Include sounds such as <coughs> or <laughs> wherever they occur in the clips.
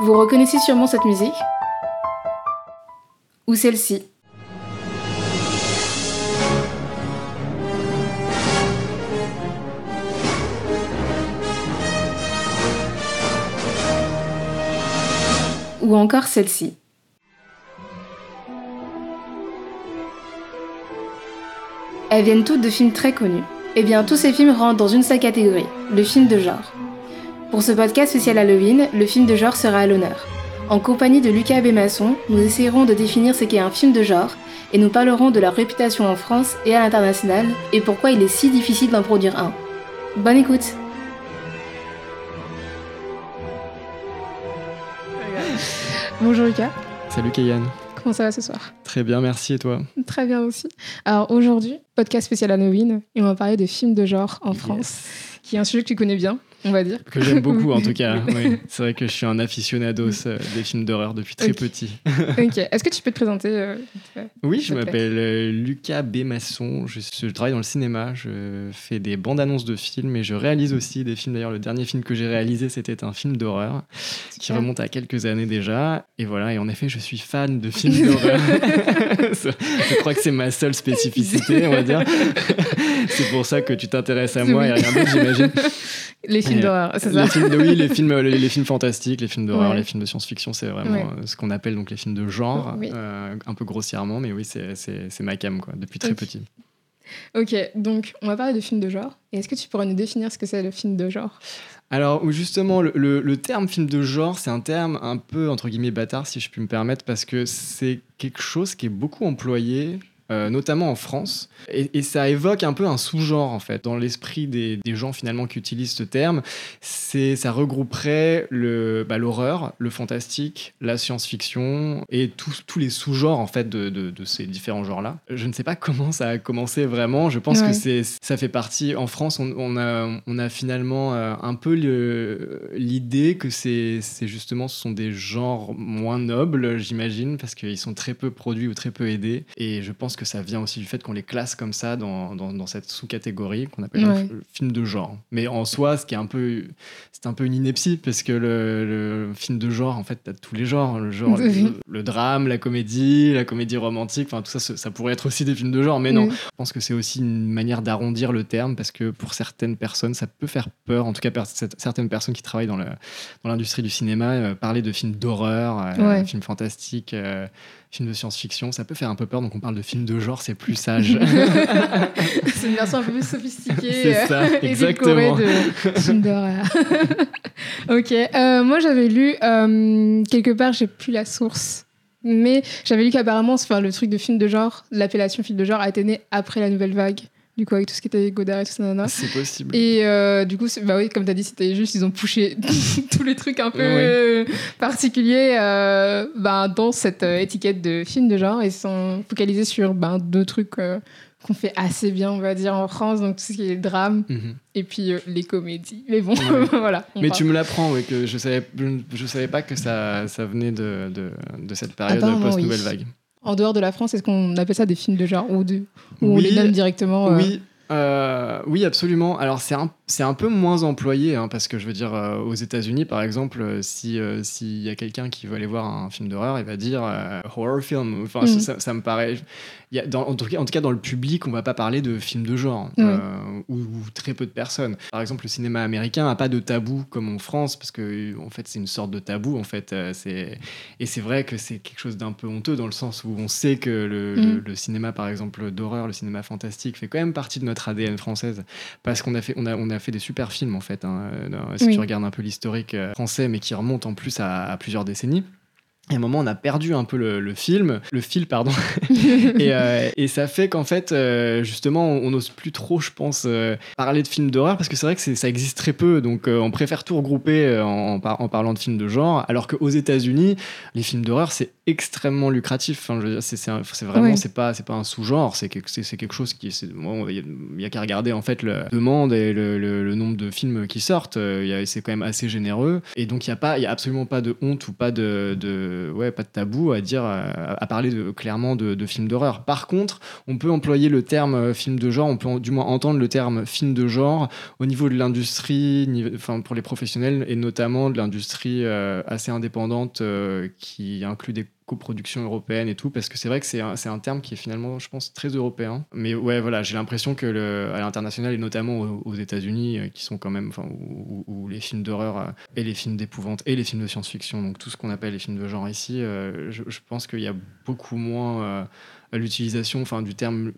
Vous reconnaissez sûrement cette musique Ou celle-ci Ou encore celle-ci Elles viennent toutes de films très connus. Eh bien, tous ces films rentrent dans une seule catégorie, le film de genre. Pour ce podcast spécial Halloween, le film de genre sera à l'honneur. En compagnie de Lucas Bémasson, nous essayerons de définir ce qu'est un film de genre et nous parlerons de leur réputation en France et à l'international et pourquoi il est si difficile d'en produire un. Bonne écoute Bonjour Lucas. Salut Kayan. Comment ça va ce soir? Très bien, merci et toi? Très bien aussi. Alors aujourd'hui, podcast spécial Halloween et on va parler de films de genre en France, qui est un sujet que tu connais bien on va dire. Que j'aime beaucoup en tout <laughs> cas. Oui. C'est vrai que je suis un aficionados euh, des films d'horreur depuis très petit. <laughs> ok. Est-ce que tu peux te présenter euh, Oui, je m'appelle euh, Lucas Bémasson. Je, je, travaille dans le cinéma. Je fais des bandes annonces de films et je réalise aussi des films. D'ailleurs, le dernier film que j'ai réalisé, c'était un film d'horreur qui remonte à quelques années déjà. Et voilà. Et en effet, je suis fan de films d'horreur. <laughs> je crois que c'est ma seule spécificité, on va dire. c'est pour ça que tu t'intéresses à moi et à rien d'autre, j'imagine. Les films d'horreur, c'est ça. les films Oui, les films, les, films <laughs> fantastiques, les films d'horreur, les films de science-fiction, c'est vraiment euh, ce qu'on appelle donc les films de genre, euh, un peu grossièrement, mais oui, c'est ma cam, quoi, depuis très petit. Ok, donc on va parler de films de genre. Et est-ce que tu pourrais nous définir ce que c'est le film de genre? Alors, justement, le, le, terme film de genre, c'est un terme un peu, entre guillemets, bâtard, si je puis me permettre, parce que c'est quelque chose qui est beaucoup employé euh, notamment en France. Et, ça évoque un peu un sous-genre, en fait, dans l'esprit des, gens finalement qui utilisent ce terme. C'est, ça regrouperait le, bah, l'horreur, le fantastique, la science-fiction et tous les sous-genres, en fait, de, de, ces différents genres-là. Je ne sais pas comment ça a commencé vraiment. Je pense que c'est, ça fait partie. En France, on, a, on a finalement euh, un peu l'idée que c'est, c'est justement, ce sont des genres moins nobles, j'imagine, parce qu'ils sont très peu produits ou très peu aidés. Et je pense que ça vient aussi du fait qu'on les classe comme ça dans, dans, cette sous-catégorie qu'on appelle le film de genre. Mais en soi, ce qui est un peu, c'est un peu une ineptie parce que le, film de genre, en fait, t'as tous les genres, le genre, <laughs> le, drame, la comédie, la comédie romantique, enfin tout ça, ça pourrait être aussi des films de genre. Mais non, je pense que c'est aussi une manière d'arrondir le terme parce que pour certaines personnes, ça peut faire peur. En tout cas, certaines personnes qui travaillent dans l'industrie du cinéma, euh, parler de films d'horreur, euh, films fantastiques. Euh, film de science-fiction, ça peut faire un peu peur, donc on parle de film de genre, c'est plus sage. <laughs> <laughs> c'est une version un peu plus sophistiquée c'est ça, et exactement. de film d'horreur. <laughs> ok, euh, moi j'avais lu euh, quelque part, j'ai plus la source, mais j'avais lu qu'apparemment, enfin, le truc de film de genre, l'appellation film de genre a été née après la nouvelle vague du coup avec tout ce qui était Godard et tout ça c'est possible. Et euh, du coup bah oui comme tu as dit c'était juste ils ont poussé <laughs> tous les trucs un peu particuliers euh, bah, dans cette euh, étiquette de film de genre. Et sont focalisés sur bah, deux trucs qu'on fait assez bien on va dire en France. Donc tout ce qui est drame mhm. et puis les comédies. Mais bon <laughs> voilà mais tu me l'apprends oui que je savais je, savais pas que ça, ça venait de, de, de cette période post nouvelle vague en dehors de la France, est-ce qu'on appelle ça des films de genre ou, de, ou on les nomme directement euh Oui, euh, oui, absolument. Alors c'est un, un, peu moins employé hein, parce que je veux dire euh, aux États-Unis par exemple, si s'il y a quelqu'un qui veut aller voir un film d'horreur, il va dire horror film. Enfin mm. ça, ça, me paraît en, tout cas, en, tout cas, dans le public, on va pas parler de films de genre, euh, ou, très peu de personnes. Par exemple, le cinéma américain n'a pas de tabou comme en France, parce que en fait, c'est une sorte de tabou. En fait, euh, c'est et c'est vrai que c'est quelque chose d'un peu honteux dans le sens où on sait que le, mm. cinéma, par exemple, d'horreur, le cinéma fantastique, fait quand même partie de notre ADN française, parce qu'on a fait, on a, on a fait des super films en fait. Hein, si tu regardes un peu l'historique euh, français, mais qui remonte en plus à plusieurs décennies. Et à un moment, on a perdu un peu le, film, le fil, pardon. <laughs> Euh, et, ça fait qu'en fait, euh, justement, on n'ose plus trop, je pense, euh, parler de films d'horreur parce que c'est vrai que ça existe très peu. Donc, on préfère tout regrouper en, en, parlant de films de genre. Alors qu'aux États-Unis, les films d'horreur, c'est extrêmement lucratif. Enfin, c'est vraiment, c'est pas, c'est pas un sous-genre. C'est quelque, chose qui, il y a, qu'à regarder en fait la demande et le, le, nombre de films qui sortent. C'est quand même assez généreux. Et donc, il y a pas, il y a absolument pas de honte ou pas de de, ouais, pas de tabou à dire, à, parler clairement de, films d'horreur. Par contre, on peut employer le terme film de genre, on peut du moins entendre le terme film de genre au niveau de l'industrie, enfin pour les professionnels et notamment de l'industrie assez indépendante qui inclut des coproduction européenne et tout, parce que c'est vrai que c'est un, un, terme qui est finalement, je pense, très européen. Mais ouais, voilà, j'ai l'impression que le, à l'international et notamment aux, États-Unis, euh, qui sont quand même, enfin, où, les films d'horreur euh, et les films d'épouvante et les films de science-fiction, donc tout ce qu'on appelle les films de genre ici, euh, je, pense qu'il y a beaucoup moins l'utilisation, enfin, du terme,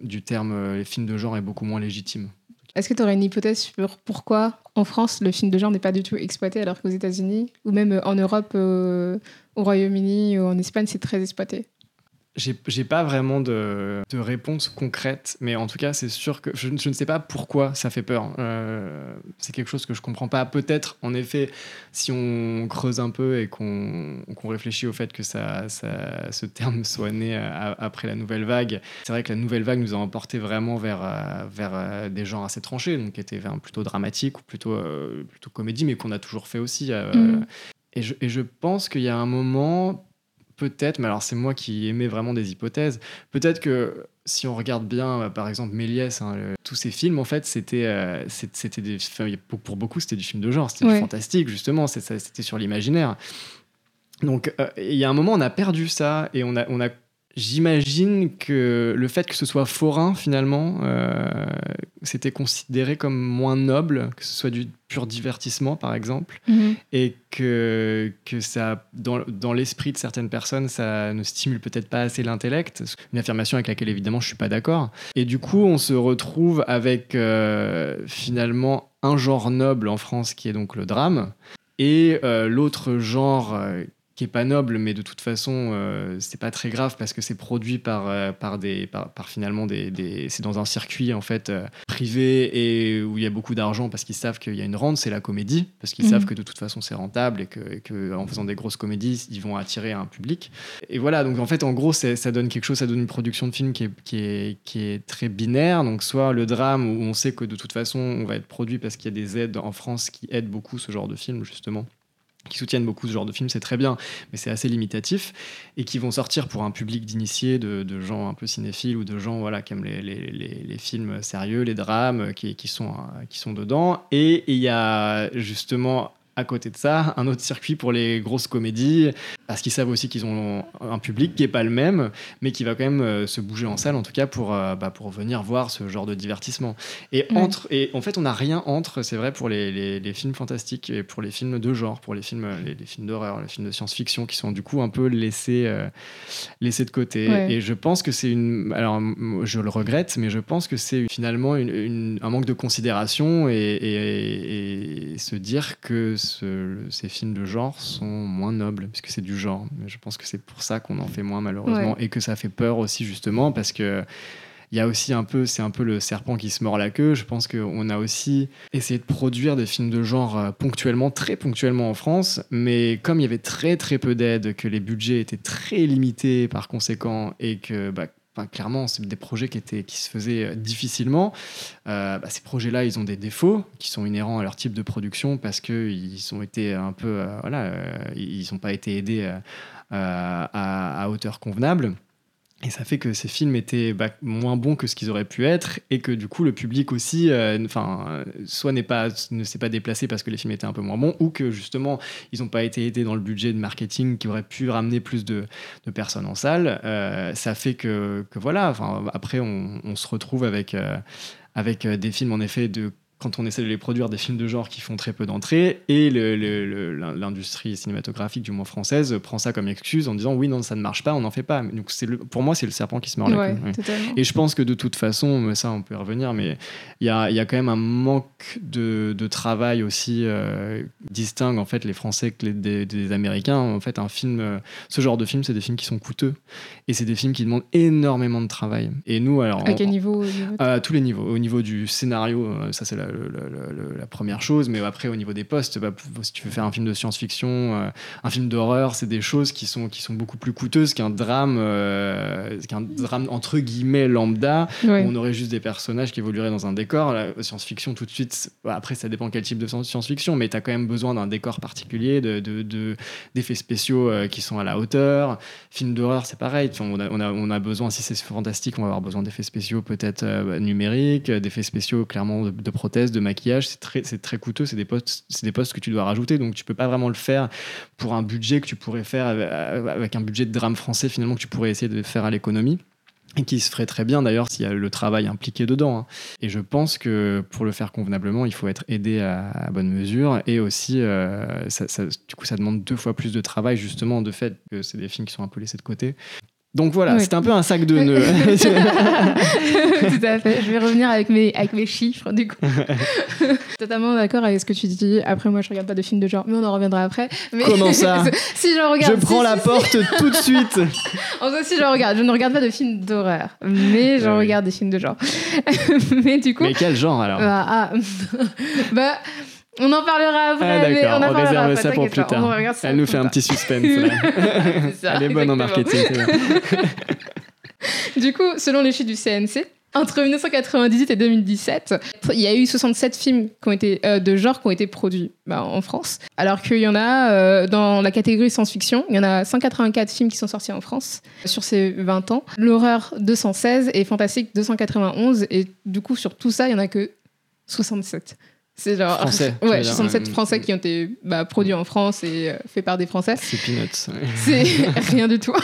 du terme les films de genre est beaucoup moins légitime. Est-ce que tu aurais une hypothèse sur pourquoi en France le film de genre n'est pas du tout exploité alors qu'aux États-Unis ou même en Europe, au Royaume-Uni ou en Espagne, c'est très exploité? J'ai pas vraiment de, de, réponse concrète, mais en tout cas, c'est sûr que je, ne sais pas pourquoi ça fait peur. Euh, c'est quelque chose que je comprends pas. Peut-être, en effet, si on creuse un peu et qu'on réfléchit au fait que ça, ça, ce terme soit né euh, après la nouvelle vague, c'est vrai que la nouvelle vague nous a emporté vraiment vers, euh, vers des genres assez tranchés, donc qui étaient plutôt dramatiques ou plutôt, plutôt comédie, mais qu'on a toujours fait aussi. Mm. Et je, et je, pense qu'il y a un moment, peut-être, mais alors c'est moi qui aimais vraiment des hypothèses, peut-être que si on regarde bien, euh, par exemple, Méliès, hein, tous ces films, en fait, c'était, euh, c'était des, pour beaucoup, c'était du film de genre, c'était du fantastique, justement, c'était sur l'imaginaire. Donc, euh, il y a un moment, on a perdu ça et on a, on a J'imagine que le fait que ce soit forain, finalement, euh, c'était considéré comme moins noble, que ce soit du pur divertissement, par exemple, mhm. et que, que ça, dans, dans l'esprit de certaines personnes, ça ne stimule peut-être pas assez l'intellect, une affirmation avec laquelle, évidemment, je suis pas d'accord. Et du coup, on se retrouve avec, euh, finalement, un genre noble en France, qui est donc le drame, et euh, l'autre genre qui est pas noble, mais de toute façon, euh, c'est pas très grave parce que c'est produit par, euh, par, des, par, finalement des, des c'est dans un circuit en fait euh, privé et où il y a beaucoup d'argent parce qu'ils savent qu'il y a une rente, c'est la comédie, parce qu'ils mhm. savent que de toute façon c'est rentable et que, que, en faisant des grosses comédies, ils vont attirer un public. Et voilà, donc en fait, en gros, ça donne quelque chose, ça donne une production de film qui est, qui est, qui est très binaire. Donc soit le drame où on sait que de toute façon on va être produit parce qu'il y a des aides en France qui aident beaucoup ce genre de film justement qui soutiennent beaucoup ce genre de films, c'est très bien, mais c'est assez limitatif, et qui vont sortir pour un public d'initiés, de, gens un peu cinéphiles ou de gens voilà, qui aiment les, films sérieux, les drames, qui, sont, qui sont dedans. Et il y a justement à côté de ça, un autre circuit pour les grosses comédies, parce qu'ils savent aussi qu'ils ont un public qui n'est pas le même, mais qui va quand même euh, se bouger en salle, en tout cas pour, euh, bah, pour venir voir ce genre de divertissement. Et, entre, et en fait, on n'a rien entre, c'est vrai, pour les, les, films fantastiques et pour les films de genre, pour les films, les, films d'horreur, les films de science-fiction, qui sont du coup un peu laissés, euh, laissés de côté. Et je pense que c'est une. Alors, je le regrette, mais je pense que c'est finalement une, un manque de considération et, et, et se dire que ces films de genre sont moins nobles, puisque c'est du genre. Mais je pense que c'est pour ça qu'on en fait moins, malheureusement, et que ça fait peur aussi, justement, parce que il y a aussi un peu, c'est un peu le serpent qui se mord la queue. Je pense qu'on a aussi essayé de produire des films de genre euh, ponctuellement, très ponctuellement en France, mais comme il y avait très très peu d'aide, que les budgets étaient très limités par conséquent, et que bah, clairement, c'est des projets qui, étaient, qui se faisaient euh, difficilement. Euh, bah, ces projets-là, ils ont des défauts qui sont inhérents à leur type de production parce qu'ils ont été un peu, euh, voilà, n'ont pas été aidés à, hauteur convenable. Et ça fait que ces films étaient bah, moins bons que ce qu'ils auraient pu être et que du coup le public aussi, euh, enfin, soit n'est pas, ne s'est pas déplacé parce que les films étaient un peu moins bons ou que justement ils n'ont pas été aidés dans le budget de marketing qui aurait pu ramener plus de, personnes en salle. Euh, ça fait que, que voilà, après on, se retrouve avec, euh, avec des films en effet de quand on essaie de les produire des films de genre qui font très peu d'entrées, et l'industrie cinématographique, du moins française, prend ça comme excuse en disant oui, non, ça ne marche pas, on n'en fait pas. Donc le, pour moi, c'est le serpent qui se mord la queue. Et je pense que de toute façon, mais ça, on peut y revenir, mais il y a, y a, quand même un manque de, de travail aussi euh, distingue en fait les Français que les, des, Américains. En fait, un film, euh, ce genre de film, c'est des films qui sont coûteux, et c'est des films qui demandent énormément de travail. Et nous, alors à quel niveau À tous les niveaux. Au niveau du scénario, euh, ça c'est la la première chose. Mais après, au niveau des postes, bah, si tu veux faire un film de science-fiction, euh, un film d'horreur, c'est des choses qui sont, qui sont beaucoup plus coûteuses qu'un drame, euh, qu'un drame entre guillemets lambda, où on aurait juste des personnages qui évolueraient dans un décor. La science-fiction, tout de suite, bah, après, ça dépend quel type de science-fiction, mais tu as quand même besoin d'un décor particulier, d'effets de, de, spéciaux qui sont à la hauteur. Film d'horreur, c'est pareil. On a, on, a, on a besoin, si c'est fantastique, on va avoir besoin d'effets spéciaux peut-être bah, numériques, d'effets spéciaux clairement de, de maquillage. C'est très, très coûteux, c'est des, postes, des postes que tu dois rajouter, donc tu peux pas vraiment le faire pour un budget que tu pourrais faire avec un budget de drame français finalement que tu pourrais essayer de faire à l'économie et qui se ferait très bien d'ailleurs s'il y a le travail impliqué dedans. Hein. Et je pense que pour le faire convenablement, il faut être aidé à, bonne mesure et aussi, euh, du coup, ça demande deux fois plus de travail justement de fait que c'est des films qui sont un peu laissés de côté. Donc voilà, c'est un peu un sac de nœuds. <laughs> <laughs> Tout à fait. Je vais revenir avec mes, avec mes chiffres, du coup. <laughs> Totalement d'accord avec ce que tu dis. Après, moi, je regarde pas de films de genre, mais on en reviendra après. Comment ça Si je regarde. Je prends la porte tout de suite. en fait, si je regarde, je ne regarde pas de films d'horreur, mais je regarde des films de genre. mais du coup. Mais quel genre alors? Bah. Ah, bah on en parlera après. Ah, d'accord, on, réserve ça pour plus tard. Elle nous fait un petit suspense. <laughs> ça, Elle est bonne en marketing. <laughs> du coup, selon les chiffres du CNC, entre 1998 et 2017, il y a eu 67 films qui ont été, euh, de genre qui ont été produits bah, en France. Alors qu'il y en a, euh, dans la catégorie science-fiction, il y en a 184 films qui sont sortis en France sur ces 20 ans. L'horreur 216 et fantastique 291. Et du coup, sur tout ça, il n'y en a que 67. C'est genre. Français. <laughs> Ouais, 67 Français qui ont été bah, produits en France et euh, faits par des Français. C'est peanuts. C'est <laughs> rien du tout.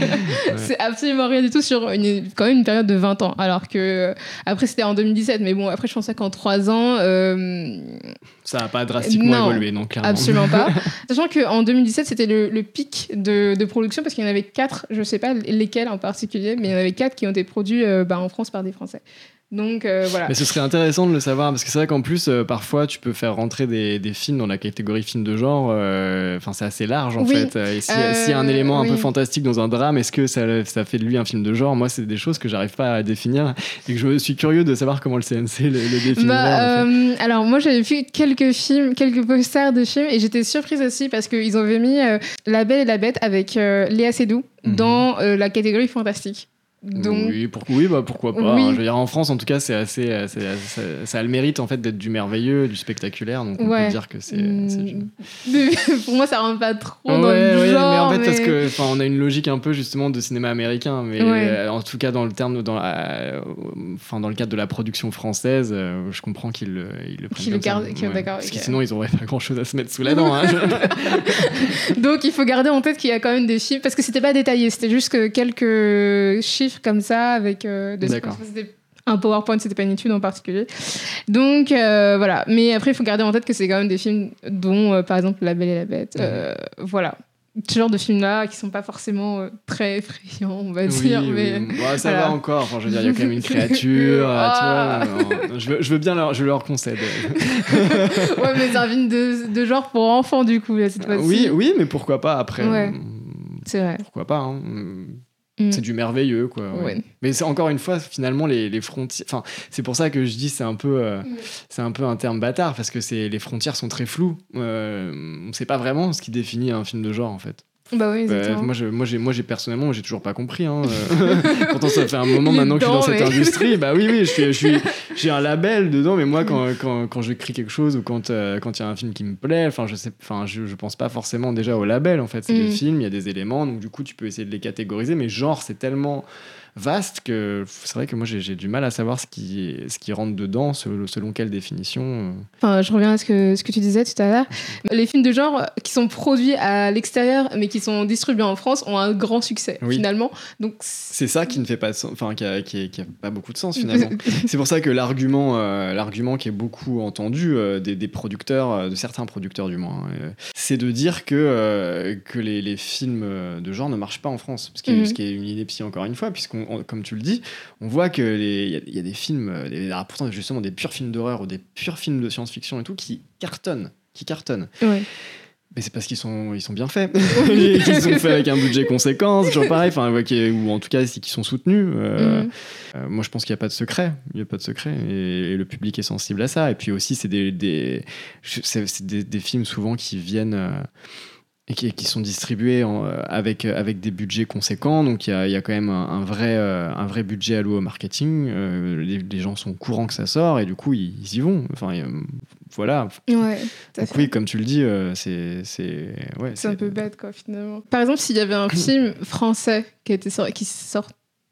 <laughs> C'est absolument rien du tout sur une, quand même une période de 20 ans. Alors que. Euh, après, c'était en 2017, mais bon, après, je pensais qu'en 3 ans. Euh, Ça n'a pas drastiquement évolué, non, clairement. Absolument pas. Sachant qu'en 2017, c'était le, le, pic de, de production parce qu'il y en avait 4, je ne sais pas lesquels en particulier, mais il y en avait 4 qui ont été produits bah, en France par des Français. Donc euh, voilà. Mais ce serait intéressant de le savoir parce que c'est vrai qu'en plus, euh, parfois, tu peux faire rentrer des, des, films dans la catégorie film de genre. Euh, enfin, c'est assez large en fait. Et s'il y a un élément un peu fantastique dans un drame, est-ce que ça, ça, fait de lui un film de genre? Moi, c'est des choses que j'arrive pas à définir et que je suis curieux de savoir comment le CNC le, le définit. Bah, alors, moi, j'avais vu quelques films, quelques posters de films et j'étais surprise aussi parce qu'ils avaient mis La Belle et la Bête avec Léa Seydoux mhm. dans la catégorie fantastique. Oui, oui bah, pourquoi pas. Hein. Je veux dire, en France, en tout cas, c'est assez, ça, a le mérite en fait d'être du merveilleux, du spectaculaire. Donc on peut dire que c'est. Mm. <laughs> Pour moi, ça rentre pas trop dans le genre. Mais en fait, parce que, on a une logique un peu justement de cinéma américain, mais euh, en tout cas dans le terme, dans, la, enfin, dans le cadre de la production française, euh, je comprends qu'ils le, ils le prennent. Qu Parce que sinon, ils auraient pas grand chose à se mettre sous la dent. Hein, <laughs> donc il faut garder en tête qu'il y a quand même des chiffres, parce que c'était pas détaillé, c'était juste que quelques chiffres comme ça avec euh, des un PowerPoint, c'était pas une étude en particulier. Donc euh, voilà. Mais après, il faut garder en tête que c'est quand même des films dont, euh, par exemple, La Belle et la Bête. Voilà. Ce genre de films-là qui sont pas forcément très effrayants, on va dire. Mais ça va encore. Enfin, je veux dire, il y a quand même une <laughs> créature. tu vois, ah. je, veux, je, veux, bien leur, je leur concède. <laughs> ouais, mais c'est un film de, de, genre pour enfants, du coup, cette fois-ci. Oui, oui, mais pourquoi pas après? Ouais. C'est vrai. Pourquoi pas hein. Mm. C'est du merveilleux, quoi. Mais c'est encore une fois, finalement, les, les frontières. Enfin, c'est pour ça que je dis c'est un peu, euh, c'est un peu un terme bâtard parce que c'est les frontières sont très floues. Euh, on ne sait pas vraiment ce qui définit un film de genre, en fait. Bah oui, bah, moi, je, moi, j'ai, moi, j'ai personnellement, j'ai toujours pas compris. Hein. Euh. <laughs> Pourtant, ça fait un moment maintenant que je suis dans cette industrie. Bah oui, oui, je suis, je <laughs> j'ai un label dedans, mais moi, quand, quand, quand j'écris quelque chose ou quand euh, quand il y a un film qui me plaît, enfin, je sais, enfin, je, je pense pas forcément déjà au label. En fait, c'est des mm. films, il y a des éléments, donc du coup, tu peux essayer de les catégoriser, mais genre, c'est tellement vaste que c'est vrai que moi j'ai du mal à savoir ce qui, ce qui rentre dedans, selon, quelle définition. Enfin, je reviens à ce que, ce que tu disais tout à l'heure. Les films de genre qui sont produits à l'extérieur mais qui sont distribués en France ont un grand succès finalement. Donc c'est ça qui ne fait pas enfin qui a, qui, a, pas beaucoup de sens <laughs> finalement. c'est pour ça que l'argument euh, l'argument qui est beaucoup entendu euh, des, des, producteurs, euh, de certains producteurs du moins, hein, c'est de dire que que les, les, films de genre ne marchent pas en France, ce qui, est, mhm. ce qui est une ineptie encore une fois puisqu'on comme tu le dis, on voit qu'il y, a des films, pourtant justement des purs films d'horreur ou des purs films de science-fiction et tout, qui cartonnent, qui cartonnent. Mais c'est parce qu'ils sont, ils sont bien faits. <laughs> ils sont faits avec un budget conséquent, toujours pareil. Enfin, ou en tout cas, c'est qu'ils sont soutenus. Euh, Mhm. euh, moi, je pense qu'il n'y a pas de secret. Il n'y a pas de secret. Et, et le public est sensible à ça. Et puis aussi, c'est des, des, des, des films souvent qui viennent. euh, et qui, qui sont distribués en- euh, avec, avec des budgets conséquents. Donc il y a, y a quand même un, un vrai, euh, un vrai budget alloué au marketing. Euh, les, les gens sont au courant que ça sort et du coup ils, ils y vont. Enfin, euh, voilà. Ouais, Donc fait. oui, comme tu le dis, euh, c'est c'est ouais, un peu bête, quoi, finalement. Par exemple, s'il y avait un <coughs> film français qui, était sor- qui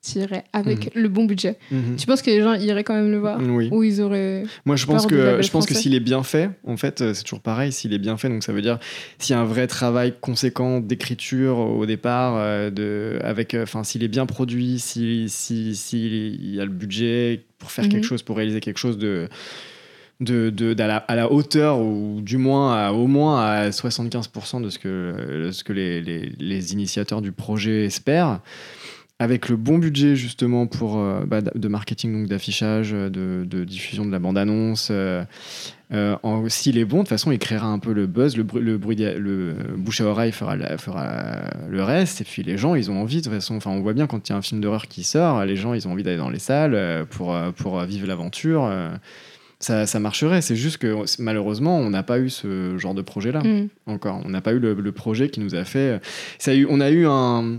sortirait avec le bon budget, Mhm. tu penses que les gens iraient quand même le voir Oui. Ou ils auraient. Moi, je pense que je pense que s'il est bien fait, en fait, euh, c'est toujours pareil. S'il est bien fait, donc ça veut dire s'il y a un vrai travail conséquent d'écriture au départ, euh, de avec, euh, enfin, s'il est bien produit, si si s'il y a le budget pour faire Mhm. quelque chose, pour réaliser quelque chose de de, de- la, à la hauteur ou du moins à, au moins à 75% de ce que, de ce que les, les, les initiateurs du projet espèrent avec le bon budget justement pour euh, bah, de marketing donc d'affichage de, de diffusion de la bande annonce euh, euh, s'il est bon de toute façon il créera un peu le buzz le, bru- le bruit dia- le bouche à oreille fera, la- fera le reste et puis les gens ils ont envie de toute façon enfin on voit bien quand il y a un film d'horreur qui sort les gens ils ont envie d'aller dans les salles euh, pour euh, pour euh, vivre l'aventure euh, ça, ça marcherait c'est juste que malheureusement on n'a pas eu ce genre de projet là Hmm. encore. On n'a pas eu le, le projet qui nous a fait. Ça a eu, on a eu un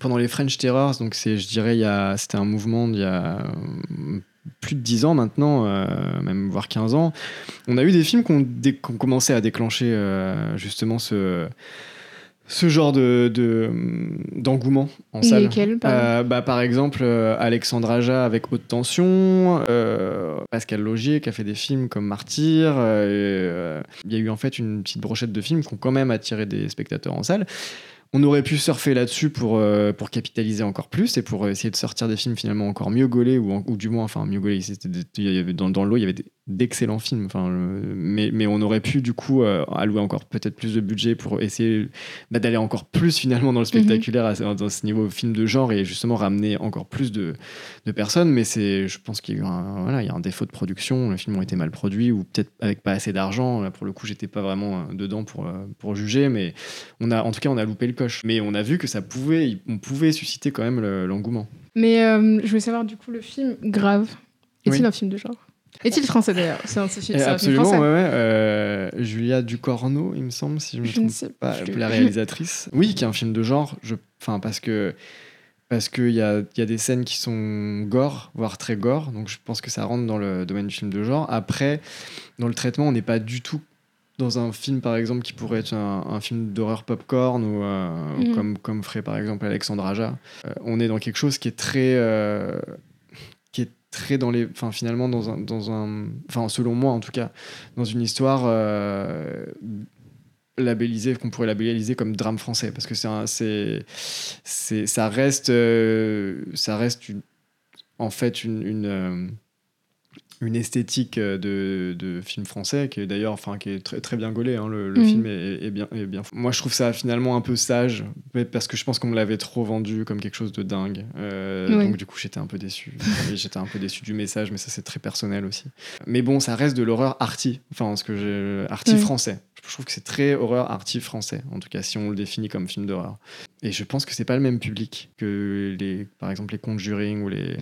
pendant les French Terrors, donc c'est, je dirais, c'était un mouvement d'il y a euh, plus de 10 ans maintenant, euh, même voire 15 ans. On a eu des films qui ont, ont commencé à déclencher euh, justement ce ce genre de, de, d'engouement en salle. Lesquels, par Euh, bah, Par exemple, Alexandre Aja avec Haute Tension, Pascal Logier qui a fait des films comme Martyr. Il y a eu en fait une petite brochette de films qui ont quand même attiré des spectateurs en salle. On aurait pu surfer là-dessus pour, euh, capitaliser encore plus et pour essayer de sortir des films finalement encore mieux gaulés ou, ou du moins, enfin mieux gaulés. Dans, dans le lot, il y avait des- d'excellents films. Enfin, euh, mais, mais on aurait pu du coup euh, allouer encore peut-être plus de budget pour essayer bah, d'aller encore plus finalement dans le spectaculaire à dans ce niveau film de genre et justement ramener encore plus de, de personnes. Mais c'est, je pense qu'il y a eu un, voilà, il y a un défaut de production. Les films ont été mal produits ou peut-être avec pas assez d'argent. Là, pour le coup, j'étais pas vraiment euh, dedans pour, pour juger, mais on a, en tout cas, on a loupé le coche. Mais on a vu que ça pouvait, on pouvait susciter quand même le- l'engouement. Mais euh, je voulais savoir, du coup, le film Grave. Est-il Oui. un film de genre? Est-il français d'ailleurs C'est un, c'est- c'est Et un film absolument, ouais, ouais. Euh, Julia Ducorneau, il me semble, si je me Je trompe ne sais pas, plus. la réalisatrice. Oui, qui est un film de genre. Je, enfin, parce que parce qu'il y a, y a des scènes qui sont gore, voire très gore. Donc je pense que ça rentre dans le domaine du film de genre. Après, dans le traitement, on n'est pas du tout dans un film, par exemple, qui pourrait être un, un film d'horreur popcorn ou euh, Mhm. comme, comme ferait par exemple Alexandre Aja. Euh, on est dans quelque chose qui est très. euh, dans les. Enfin, finalement, dans un, dans un. Enfin, selon moi en tout cas, dans une histoire. euh, labellisée qu'on pourrait labelliser comme drame français parce que c'est c'est ça reste euh, ça reste en fait une une, euh, une esthétique euh, de, de film français qui est d'ailleurs enfin qui est très, très bien gaulé hein, le, le Mhm. film est, est bien, est bien moi je trouve ça finalement un peu sage parce que je pense qu'on me l'avait trop vendu comme quelque chose de dingue. Euh, Oui. donc du coup j'étais un peu déçu. J'étais un peu déçu du message mais ça c'est très personnel aussi. Mais bon ça reste de l'horreur arty enfin ce que j'ai arty Oui. français. Je trouve que c'est très horreur arty français en tout cas si on le définit comme film d'horreur. Et je pense que c'est pas le même public que les par exemple les Conjuring ou les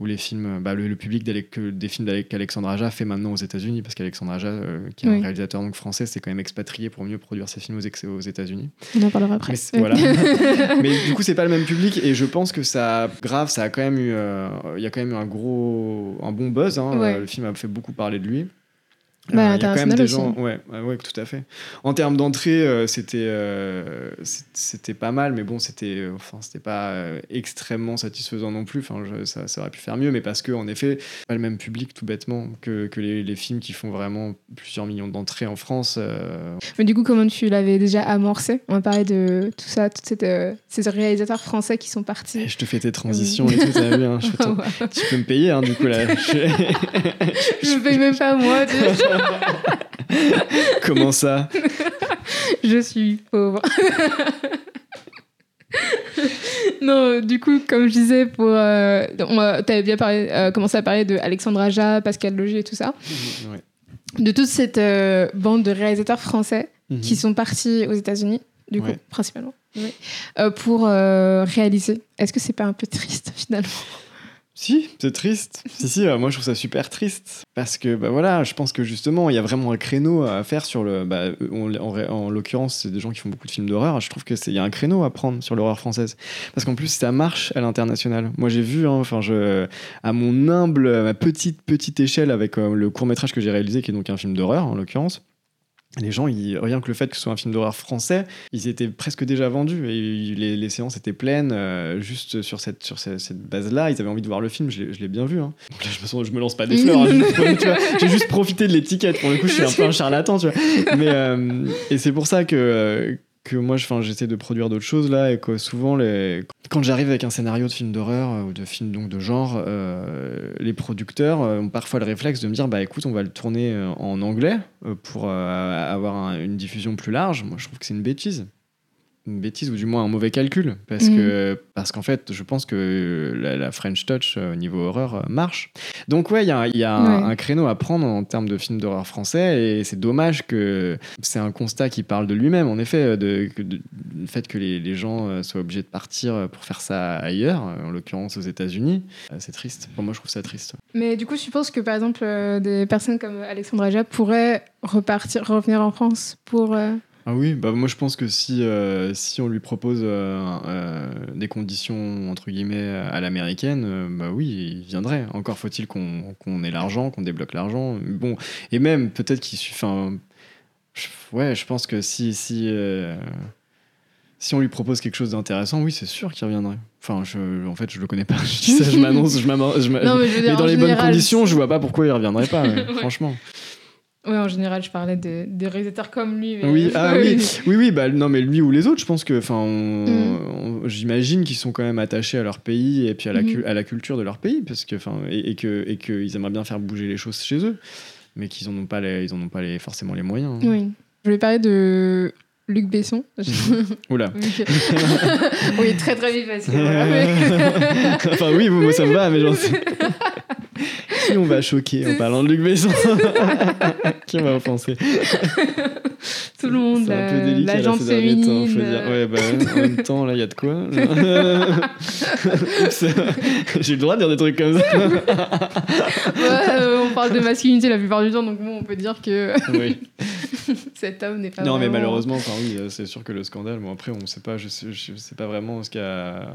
ou les films bah, le, le public d'Ale- que des films qu'Alexandre Aja fait maintenant aux États-Unis parce qu'Alexandre Aja euh, qui est Oui. un réalisateur donc français c'est quand même expatrié pour mieux produire ses films aux, États-Unis On en parlera après. mais c'est- voilà. <laughs> <laughs> mais du coup, c'est pas le même public et je pense que ça, grave, ça a quand même eu, euh, il y a quand même eu un gros, un bon buzz. hein. Ouais. Euh, Le film a fait beaucoup parler de lui. Bah, Euh, il y a quand même des aussi. gens, ouais, ouais, ouais, tout à fait. En termes d'entrée, euh, c'était, euh, c'était pas mal, mais bon, c'était, enfin, c'était pas extrêmement satisfaisant non plus. Enfin, je- ça, ça aurait pu faire mieux, mais parce que en effet, pas le même public tout bêtement que, que les, les films qui font vraiment plusieurs millions d'entrées en France. Mais du coup, comment tu l'avais déjà amorcé? On va parler de tout ça, tous ces réalisateurs français qui sont et partis. je te fais tes transitions et tout, t'as vu, hein, je <laughs> Tu peux me payer, hein, du coup, là. <laughs> Je- je ne paye même pas moi, <laughs> <laughs> Comment ça <laughs> je suis pauvre. <laughs> non, du coup, comme je disais, pour, euh, on va- t'avais bien parlé, euh, commencé à parler de Alexandre Aja, Pascal Logier et tout ça. Ouais. De toute cette euh, bande de réalisateurs français, Mhm. qui sont partis aux États-Unis, du coup, Ouais. principalement, euh, pour euh, réaliser. Est-ce que c'est pas un peu triste finalement? Si, c'est triste. <laughs> si, si, euh, moi je trouve ça super triste. Parce que, bah voilà, je pense que justement, il y a vraiment un créneau à faire sur le. Bah, on- en, l'occurrence, c'est des gens qui font beaucoup de films d'horreur. Je trouve qu'il y a un créneau à prendre sur l'horreur française. Parce qu'en plus, ça marche à l'international. Moi j'ai vu, hein, enfin, je, à mon humble, à ma petite, petite échelle, avec euh, le court métrage que j'ai réalisé, qui est donc un film d'horreur en l'occurrence. Les gens, ils- rien que le fait que ce soit un film d'horreur français, ils étaient presque déjà vendus et les, séances étaient pleines euh, juste sur cette, sur cette, base-là. Ils avaient envie de voir le film, je l'ai bien vu. hein. Là, je me, je me lance pas des fleurs. hein. J'ai juste profité de l'étiquette. Pour le coup, je suis un peu un charlatan. Tu vois. Mais, euh, et c'est pour ça que, euh, que moi, j'essaie de produire d'autres choses là et que souvent, les... quand j'arrive avec un scénario de film d'horreur euh, ou de film donc, de genre, euh, les producteurs euh, ont parfois le réflexe de me dire bah écoute, on va le tourner en anglais pour avoir un- une diffusion plus large. Moi, je trouve que c'est une bêtise. Une bêtise ou du moins un mauvais calcul parce Mhm. que parce qu'en fait je pense que la, la French Touch euh, au niveau horreur euh, marche donc ouais il y a, il y a un, Ouais. un créneau à prendre en termes de films d'horreur français et c'est dommage que c'est un constat qui parle de lui-même en effet de, du fait que les, les gens euh, soient obligés de partir pour faire ça ailleurs en l'occurrence aux États-Unis c'est triste pour moi je trouve ça triste Mais du coup, je pense que par exemple, des personnes comme Alexandre Aja pourraient repartir, revenir en France pour. euh, Ah oui, bah moi je pense que si, euh, si on lui propose euh, euh, des conditions entre guillemets à l'américaine, bah oui, il viendrait. Encore faut-il qu'on ait l'argent, qu'on débloque l'argent. Bon, et même peut-être qu'il suffit. Ouais, je pense que si si si on lui propose quelque chose d'intéressant, oui, c'est sûr qu'il reviendrait. Enfin, je, en fait, je le connais pas. <laughs> Je dis ça, je m'annonce, je m'amorce- je m'a- Non, mais dans les bonnes conditions, je vois pas pourquoi il reviendrait pas. Ouais. <laughs> Franchement. Oui, en général, je parlais de, des réalisateurs comme lui. mais- Oui, ah <laughs> oui, oui, oui, bah non, mais lui ou les autres, je pense que, enfin, Mm. j'imagine qu'ils sont quand même attachés à leur pays et puis à la, cu- Mhm. à la culture de leur pays, parce que, enfin, et, et que et qu'ils aimeraient bien faire bouger les choses chez eux, mais qu'ils en ont pas les, ils en ont pas les, forcément les moyens. hein. Oui. Je voulais parler de Luc Besson. <laughs> Oula. <laughs> Que- oui, très très vite voilà, mais- enfin oui, moi ça me va, mais genre. Qui on va choquer en parlant de Luc Besson <laughs> <laughs> Qui on va offenser Tout le monde, C'est un peu la, délicat là, ces derniers temps, faut dire. euh, Ouais, bah, en même <laughs> temps, là, il y a de quoi. J'ai le droit de dire des trucs comme ça. ouais, euh, on parle de masculinité la plupart du temps, donc bon, on peut dire que oui. cet homme n'est pas. Non, mais malheureusement, enfin oui, euh, c'est sûr que le scandale. Bon, après, on sait pas, je sais, je sais pas vraiment ce qu'a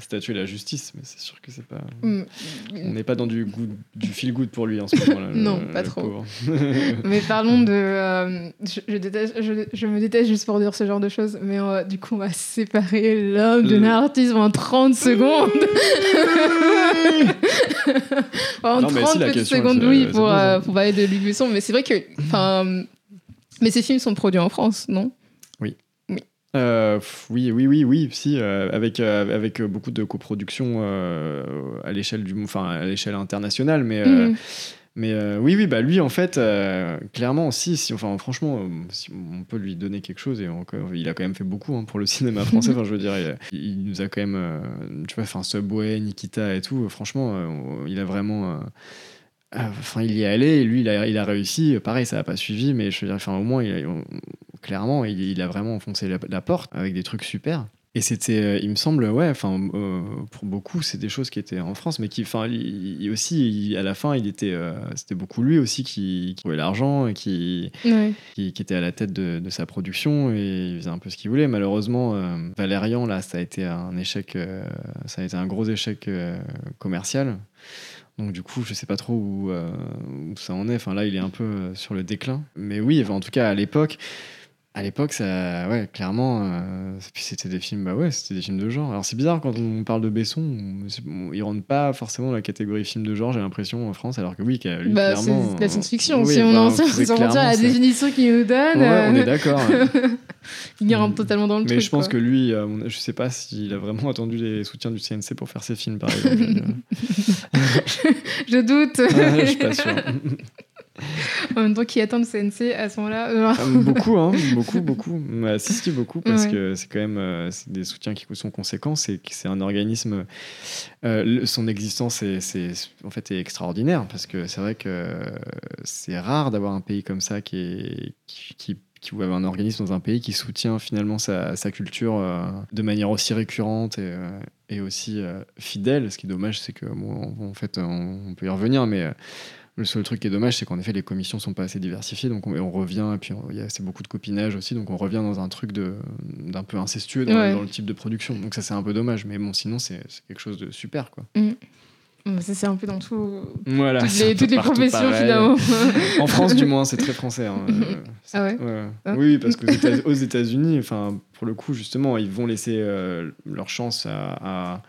statué la justice, mais c'est sûr que c'est pas. Mm. On n'est pas dans du goût, du feel good pour lui en ce moment-là. le- Non, pas le trop. <laughs> Mais parlons de. euh, je, je déteste, je, je me déteste juste pour dire ce genre de choses, mais euh, du coup, on va séparer l'homme de l'artiste en 30 secondes. <laughs> en Non, mais 30 si, la petites question, secondes, oui, c'est pour, euh, pour parler de Luc Besson. Mais c'est vrai que. Mais ces films sont produits en France, non? Euh, oui, oui, oui, oui, si, euh, avec, euh, avec beaucoup de coproduction euh, à l'échelle du, enfin, à l'échelle internationale, mais, Mhm. mais oui, oui, bah lui, en fait, clairement, si, si, enfin, franchement, si on peut lui donner quelque chose, et encore, il a quand même fait beaucoup hein, pour le <laughs> cinéma français, enfin, je veux dire, il, il nous a quand même, tu vois, enfin, Subway, Nikita et tout, franchement, il a vraiment. Euh, Enfin, il y est allé, et lui, il a, il a réussi. Pareil, ça n'a pas suivi, mais je veux dire, enfin, au moins, il a- on- clairement, il, il a vraiment enfoncé la, la porte avec des trucs super. Et c'était, euh, il me semble, ouais, enfin, euh, pour beaucoup, c'est des choses qui étaient en France, mais qui, enfin, il, aussi, il- à la fin, il était, euh, c'était beaucoup lui aussi qui, qui trouvait l'argent et qui, Ouais. qui, qui était à la tête de, de sa production et il faisait un peu ce qu'il voulait. Malheureusement, euh, Valérian, là, ça a été un échec, ça a été un gros échec commercial. Donc du coup, je sais pas trop où, euh, où ça en est. Enfin là, il est un peu euh, sur le déclin. Mais oui, en tout cas à l'époque, à l'époque, ça, ouais, clairement, euh, puis c'était des films, bah ouais, c'était des films de genre. Alors c'est bizarre quand on parle de Besson, on- c'est- on- il rentre pas forcément dans la catégorie film de genre, j'ai l'impression en France, alors que oui, lui, Bah, clairement, c'est de la science-fiction. oui, si on en sort à la définition qu'il nous donne, Ouais, on est d'accord. <laughs> il rentre totalement dans le Mais truc. je pense quoi. que lui, euh, je sais pas s'il a vraiment attendu les soutiens du CNC pour faire ses films, par exemple. Je <laughs> doute. Ouais, <laughs> je suis pas sûr. En même temps, qui attend le CNC à ce moment-là euh, Euh, beaucoup, hein, beaucoup, beaucoup. Ouais, <laughs> si, si, beaucoup, parce Ouais. que c'est quand même euh, des soutiens qui sont conséquents. C'est que c'est un organisme. euh, son existence est, c'est, en fait, est extraordinaire parce que c'est vrai que c'est rare d'avoir un pays comme ça qui, est, qui, qui- qui ou un organisme dans un pays qui soutient finalement sa, sa culture euh, de manière aussi récurrente et, euh, et aussi euh, fidèle. Ce qui est dommage, c'est que bon, en fait, on, on peut y revenir, mais le seul truc qui est dommage, c'est qu'en effet, les commissions sont pas assez diversifiées, donc on, et on revient, et puis on- il y a c'est beaucoup de copinage aussi, donc on revient dans un truc de- d'un peu incestueux dans, Ouais. dans le type de production. Donc ça, c'est un peu dommage, mais bon, sinon, c'est quelque chose de super, quoi. Bon, Ça, c'est un peu dans tout. Voilà, Toutes les, toutes professions, pareil. finalement. En France, du moins, c'est très <laughs> français. hein. Euh, Ah ouais ouais. Ah. Oui, parce qu'aux États- aux États-Unis, enfin, pour le coup, justement, ils vont laisser euh, leur chance à, à,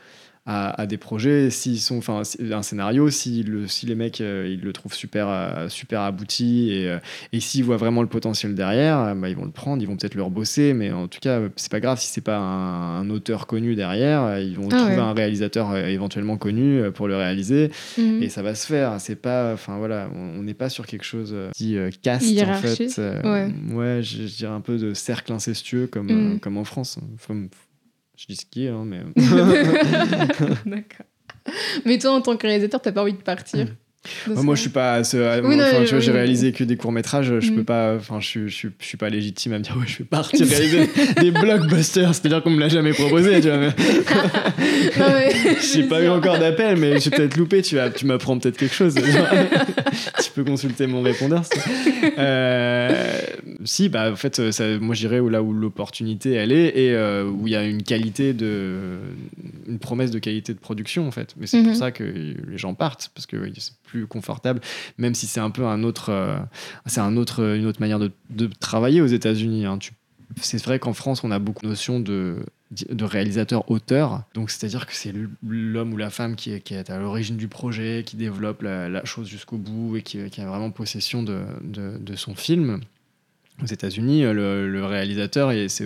à- à des projets. S'ils sont, enfin, un scénario, si, le, si les mecs euh, ils le trouvent super, euh, super abouti et, euh, et s'ils voient vraiment le potentiel derrière, euh, bah, ils vont le prendre, ils vont peut-être le rebosser, mais en tout cas, c'est pas grave si c'est pas un, un auteur connu derrière. Ils vont Ah trouver ouais. un réalisateur éventuellement connu pour le réaliser Mhm. et ça va se faire. C'est pas, enfin voilà, on n'est pas sur quelque chose qui caste en fait. Ouais. ouais, je, je dirais un peu de cercle incestueux comme Mm. euh, comme en France. Enfin, je dis ce qui est, hein, mais <laughs> D'accord. Mais toi, en tant que réalisateur, t'as pas envie de partir de moi, moi, ça je suis pas. ce- à- Oui, non, enfin, tu vois, j'ai oui. réalisé que des courts métrages. Je Mm. peux pas. Enfin, je, suis- je, suis- je suis pas légitime à me dire ouais, je vais partir <laughs> réaliser des blockbusters. C'est-à-dire qu'on me l'a jamais proposé. Tu vois, mais- <laughs> Non, mais. J'ai pas eu encore d'appel, mais j'ai peut-être loupé. Tu, vas- tu m'apprends peut-être quelque chose. Tu peux consulter mon répondeur. Euh, si, bah, en fait, ça, moi j'irais là où l'opportunité elle est et euh, où il y a une qualité de. une promesse de qualité de production, en fait. Mais c'est Mhm. pour ça que les gens partent, parce que oui, c'est plus confortable, même si c'est un peu un autre. euh, c'est un autre, une autre manière de, de travailler aux États-Unis. hein. C'est vrai qu'en France, on a beaucoup de notions de, de réalisateur-auteur. Donc, c'est-à-dire que c'est l'homme ou la femme qui est, qui est à l'origine du projet, qui développe la, la chose jusqu'au bout et qui, qui a vraiment possession de, de, de son film. Aux États-Unis, le, le réalisateur, et c'est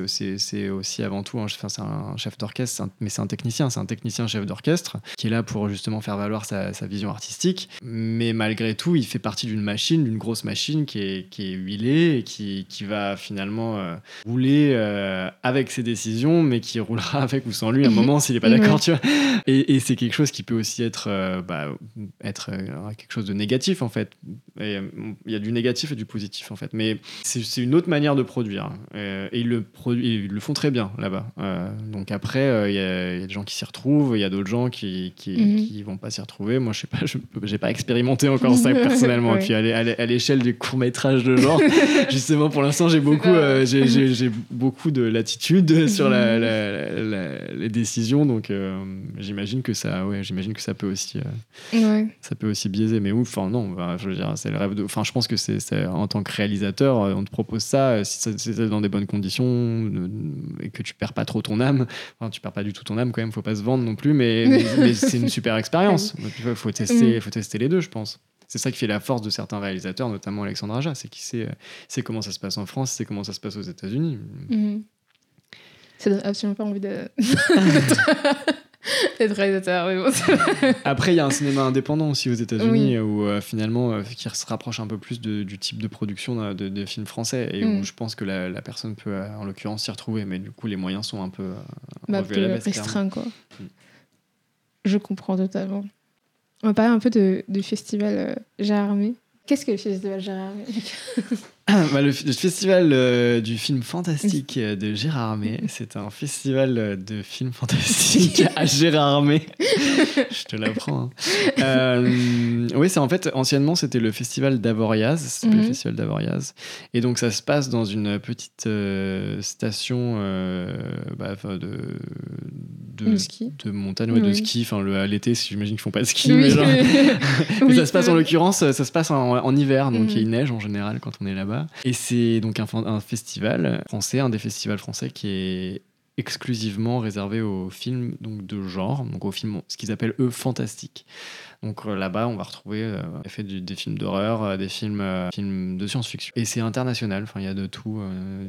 aussi avant tout, un, enfin, c'est un chef d'orchestre, mais c'est un technicien, c'est un technicien chef d'orchestre qui est là pour justement faire valoir sa, sa vision artistique. Mais malgré tout, il fait partie d'une machine, d'une grosse machine qui est, qui est huilée et qui, qui va finalement euh, rouler euh, avec ses décisions, mais qui roulera avec ou sans lui à un moment s'il n'est pas <laughs> d'accord, Ouais. tu vois. Et, et c'est quelque chose qui peut aussi être, euh, bah, être euh, quelque chose de négatif en fait. Euh, Il y a du négatif et du positif en fait. Mais c'est c'est une autre manière de produire. Euh, et ils le, produit, ils le font très bien là-bas. Euh, donc après, euh, il y, a- il y a des gens qui s'y retrouvent, il y a d'autres gens qui, qui, Mhm. qui vont pas s'y retrouver. Moi, je sais pas, je n'ai pas expérimenté encore ça personnellement. Ouais. <laughs> Et puis à l'é- à l'é- à l'échelle des courts-métrages de genre, <laughs> justement, pour l'instant, j'ai beaucoup, euh, j'ai- j'ai j'ai beaucoup de latitude sur la- la- les décisions. Donc euh, j'imagine que ça, ouais, j'imagine que ça peut aussi. euh, Ouais. ça peut aussi biaiser, mais ouf, enfin non, bah, je veux dire, c'est le rêve de. Enfin, je pense que c'est en tant que réalisateur, euh, on te propose ça, euh, si ça- si c'est dans des bonnes conditions euh, et que tu perds pas trop ton âme. Enfin, tu perds pas du tout ton âme quand même, faut pas se vendre non plus, mais, <laughs> mais, mais c'est une super expérience. Il faut tester, faut tester les deux, je pense. C'est ça qui fait la force de certains réalisateurs, notamment Alexandre Aja, c'est qu'il sait, euh, sait comment ça se passe en France, sait comment ça se passe aux États-Unis. Mhm. Ça donne absolument pas envie de- <laughs> <laughs> <laughs> réalisateur. Bon, <laughs> Après, il y a un cinéma indépendant aussi aux États-Unis où euh, finalement, euh, qui se rapproche un peu plus de- du type de production euh, de, films français et Mm. où je pense que la, la personne peut, euh, en l'occurrence, s'y retrouver. Mais du coup, les moyens sont un peu euh, bah, à la baisse, restreint, quoi. Mm. Je comprends totalement. On va parler un peu de, du festival euh, Gérard Armé. Qu'est-ce que le festival Gérard Armé <laughs> <coughs> Bah, le, le festival euh, du film fantastique euh, de Gérard Armé, <laughs> c'est un festival euh, de films fantastiques à <laughs> Gérard Armé. Je te l'apprends. hein. Euh, oui, c'est en fait, anciennement, c'était le festival d'Avoriaz. C'était le Mhm. festival d'Avoriaz. Et donc, ça se passe dans une petite euh, station bah, de, de, ski. de montagne, ouais, de Oui. ski. Enfin, le, à l'été, j'imagine qu'ils font pas de ski. Oui. mais genre- mais <laughs> Oui, ça se passe en l'occurrence, ça se passe en, en hiver, donc Mhm. il neige en général quand on est là-bas. Et c'est donc un, festival français, un des festivals français qui est exclusivement réservé aux films donc de genre, donc aux films ce qu'ils appellent eux fantastiques. Donc euh, là-bas, on va retrouver euh, du- des films d'horreur, euh, des films, euh, films de science-fiction. Et c'est international, il y a de tout,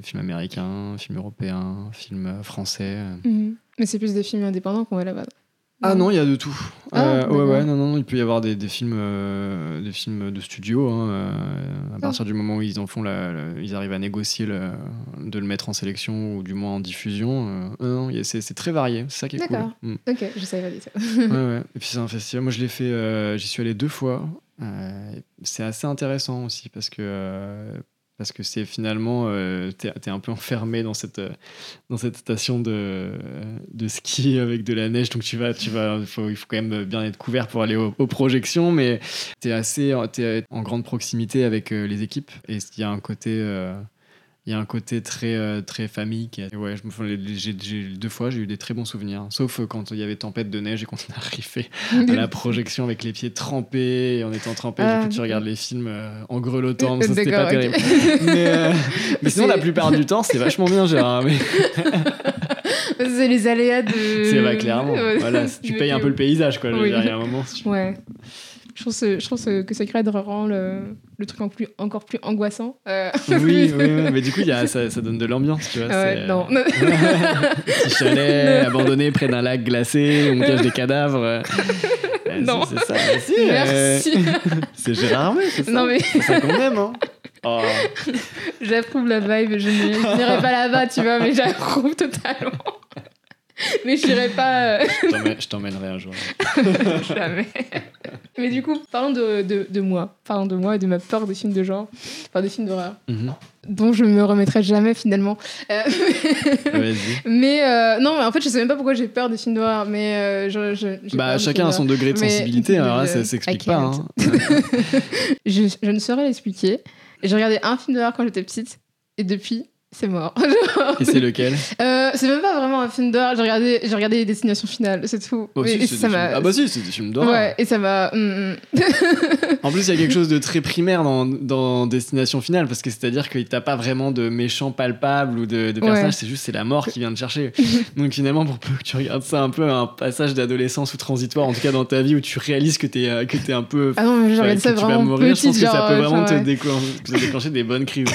films américains, films européens, films français. Mhm. Mais c'est plus des films indépendants qu'on voit là-bas. Ah non, il y a de tout. Ah, Euh, ouais, ouais, non, non, il peut y avoir des, des films, euh, des films de studio. hein, euh, Ah. à partir du moment où ils en font, la, la- ils arrivent à négocier le- de le mettre en sélection ou du moins en diffusion. non, c'est c'est très varié. C'est ça qui est cool. D'accord. Mm. Ok, je savais pas du tout. Ouais, ouais. Et puis c'est un festival. Moi, je l'ai fait. J'y suis allé deux fois. C'est assez intéressant aussi parce que parce que c'est finalement, euh, t'es es un peu enfermé dans cette, euh, dans cette station de, de ski avec de la neige, donc tu vas, tu vas, il faut, quand même bien être couvert pour aller aux, projections, mais t'es assez, t'es en grande proximité avec euh, les équipes, et il y a un côté, euh, il y a un côté très, euh, très famille. Qui ouais, j'ai, deux fois, j'ai eu des très bons souvenirs, sauf euh, quand il y avait tempête de neige et qu'on <laughs> arrivé à la projection avec les pieds trempés et en étant trempé, Ah. du coup tu regardes les films euh, en grelottant, ça c'était pas terrible. <laughs> mais, euh, <laughs> mais sinon, la plupart du temps, c'est vachement bien, Gérard. Mais C'est les aléas de. c'est vrai, clairement. Voilà, tu payes un peu le paysage, quoi. Je veux Oui. dire, il y a un moment. si tu- Ouais. Je pense, je pense que Sacred rend le, le truc en plus, encore plus angoissant. Euh, Oui, oui, <laughs> oui, mais du coup, il y a, ça, ça donne de l'ambiance, tu vois. ouais, c'est, non. euh, <laughs> Petit chalet abandonné près d'un lac glacé, on cache des cadavres. Euh, Non. C'est ça, si, euh, Merci. <laughs> c'est Gérard Armé, c'est ça. non, mais C'est ça qu'on aime, hein. Oh. j'approuve la vibe. Je n'irai pas là-bas, tu vois, mais j'approuve totalement. <laughs> Mais je n'irai pas. euh, Je t'emmène- <laughs> Je t'emmènerai un jour. <laughs> Jamais. Mais du coup, parlons de, de, de moi. Parlons de moi et de ma peur des films de genre. Enfin, des films d'horreur. Mhm. Dont je me remettrai jamais finalement. Euh, mais euh, non, mais en fait, je sais même pas pourquoi j'ai peur des films d'horreur. Mais euh, je, Bah, chacun a son degré de Mais- sensibilité, alors là, ça s'explique I pas. hein. je, je ne saurais l'expliquer. J'ai regardé un film d'horreur quand j'étais petite. Et depuis, c'est mort. <laughs> Et c'est lequel Euh, c'est même pas vraiment un film d'horreur. J'ai regardé, j'ai regardé Destination Finale, c'est tout. Oh, si, et ça m'a. Ah bah si, c'est des films d'horreur. Ouais, et ça m'a. hum, hum. En plus, il y a quelque <laughs> chose de très primaire dans, dans Destination Finale, parce que c'est-à-dire que t'as pas vraiment de méchants palpables ou de, de Ouais. personnages, c'est juste c'est la mort qui vient te chercher. <laughs> Donc finalement, pour peu que tu regardes ça un peu, un passage d'adolescence ou transitoire, en tout cas dans ta vie, où tu réalises que t'es euh, que t'es un peu... Ah non, mais que ça tu vas vraiment mourir, petite, je pense que ça genre, peut vraiment te, déclencher des bonnes crises.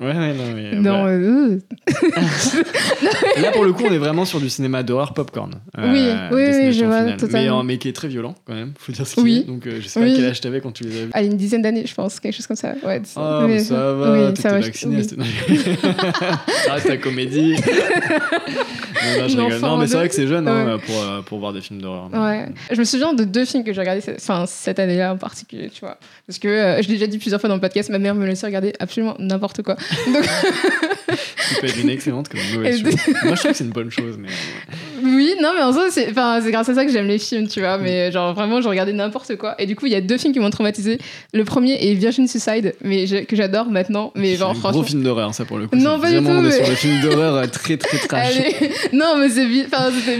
Ouais, ouais, non, mais. Non, voilà. euh, <laughs> Là, pour le coup, on est vraiment sur du cinéma d'horreur popcorn. Oui, oui, oui, je vois. Mais, totalement. euh, mais qui est très violent, quand même, faut dire ce qu'il Oui. est. Donc, euh, je sais pas quel âge t'avais quand tu les as vus. allez, une dizaine d'années, je pense, quelque chose comme ça. Ouais, Ah, mais ça va, oui, t'étais ça va, je- vacciné. oui. <laughs> Arrête ta comédie. <laughs> non, je <laughs> rigole. mais c'est vrai que c'est jeune hein, pour, euh, pour voir des films d'horreur. Ouais. Je me souviens de deux films que j'ai regardés cette, enfin, cette année-là en particulier, tu vois. Parce que euh, je l'ai déjà dit plusieurs fois dans le podcast, ma mère me laissait regarder absolument n'importe quoi. <laughs> Donc, <laughs> peut être une excellente comme mauvaise chose. Moi, je trouve que c'est une bonne chose. Mais... oui, non, mais en soi, c'est grâce à ça que j'aime les films, tu vois. Mais genre, vraiment, je regardais n'importe quoi. Et du coup, il y a deux films qui m'ont traumatisé. Le premier est Virgin Suicide, mais je- que j'adore maintenant. Mais C'est genre, un franchement. gros film d'horreur, ça, pour le coup. Non, pas du tout, on est mais- sur des films d'horreur euh, très, très trash. Non, mais c'est bi-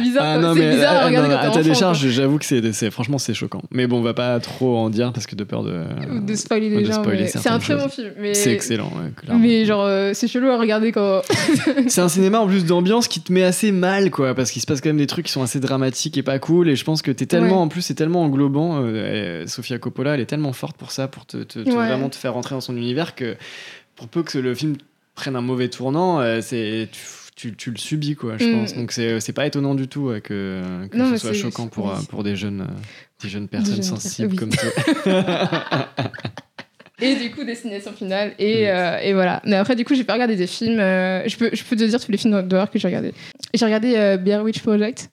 bizarre. Ah non, c'est mais bizarre à regarder non, quand à t'es ta décharge, j'avoue que c'est, franchement, c'est choquant. Mais bon, on va pas trop en dire parce que de peur de. de spoiler de les gens. C'est un très bon film. C'est excellent, ouais, clairement. Mais genre, euh, c'est chelou à regarder quand. <laughs> C'est un cinéma en plus d'ambiance qui te met assez mal, quoi, parce qu'il se passe quand même des trucs qui sont assez dramatiques et pas cool. Et je pense que t'es tellement, Ouais. en plus, c'est tellement englobant. euh, elle- Sofia Coppola, elle est tellement forte pour ça, pour te, te- te Ouais. vraiment te faire rentrer dans son univers que pour peu que le film prenne un mauvais tournant, euh, c'est tu, tu- le subis, quoi, je Mm. pense. Donc c'est c'est pas étonnant du tout ouais, que, que Non, ce soit choquant pour, oui. pour des jeunes. euh, des jeunes personnes jeunes sensibles comme toi. <laughs> Et du coup, destination finale. Et, Mm. euh, et voilà. Mais après, du coup, j'ai pas regardé des films. euh, je, peux, je peux te dire tous les films d'horreur que j'ai regardés. J'ai regardé euh, Blair Witch Project.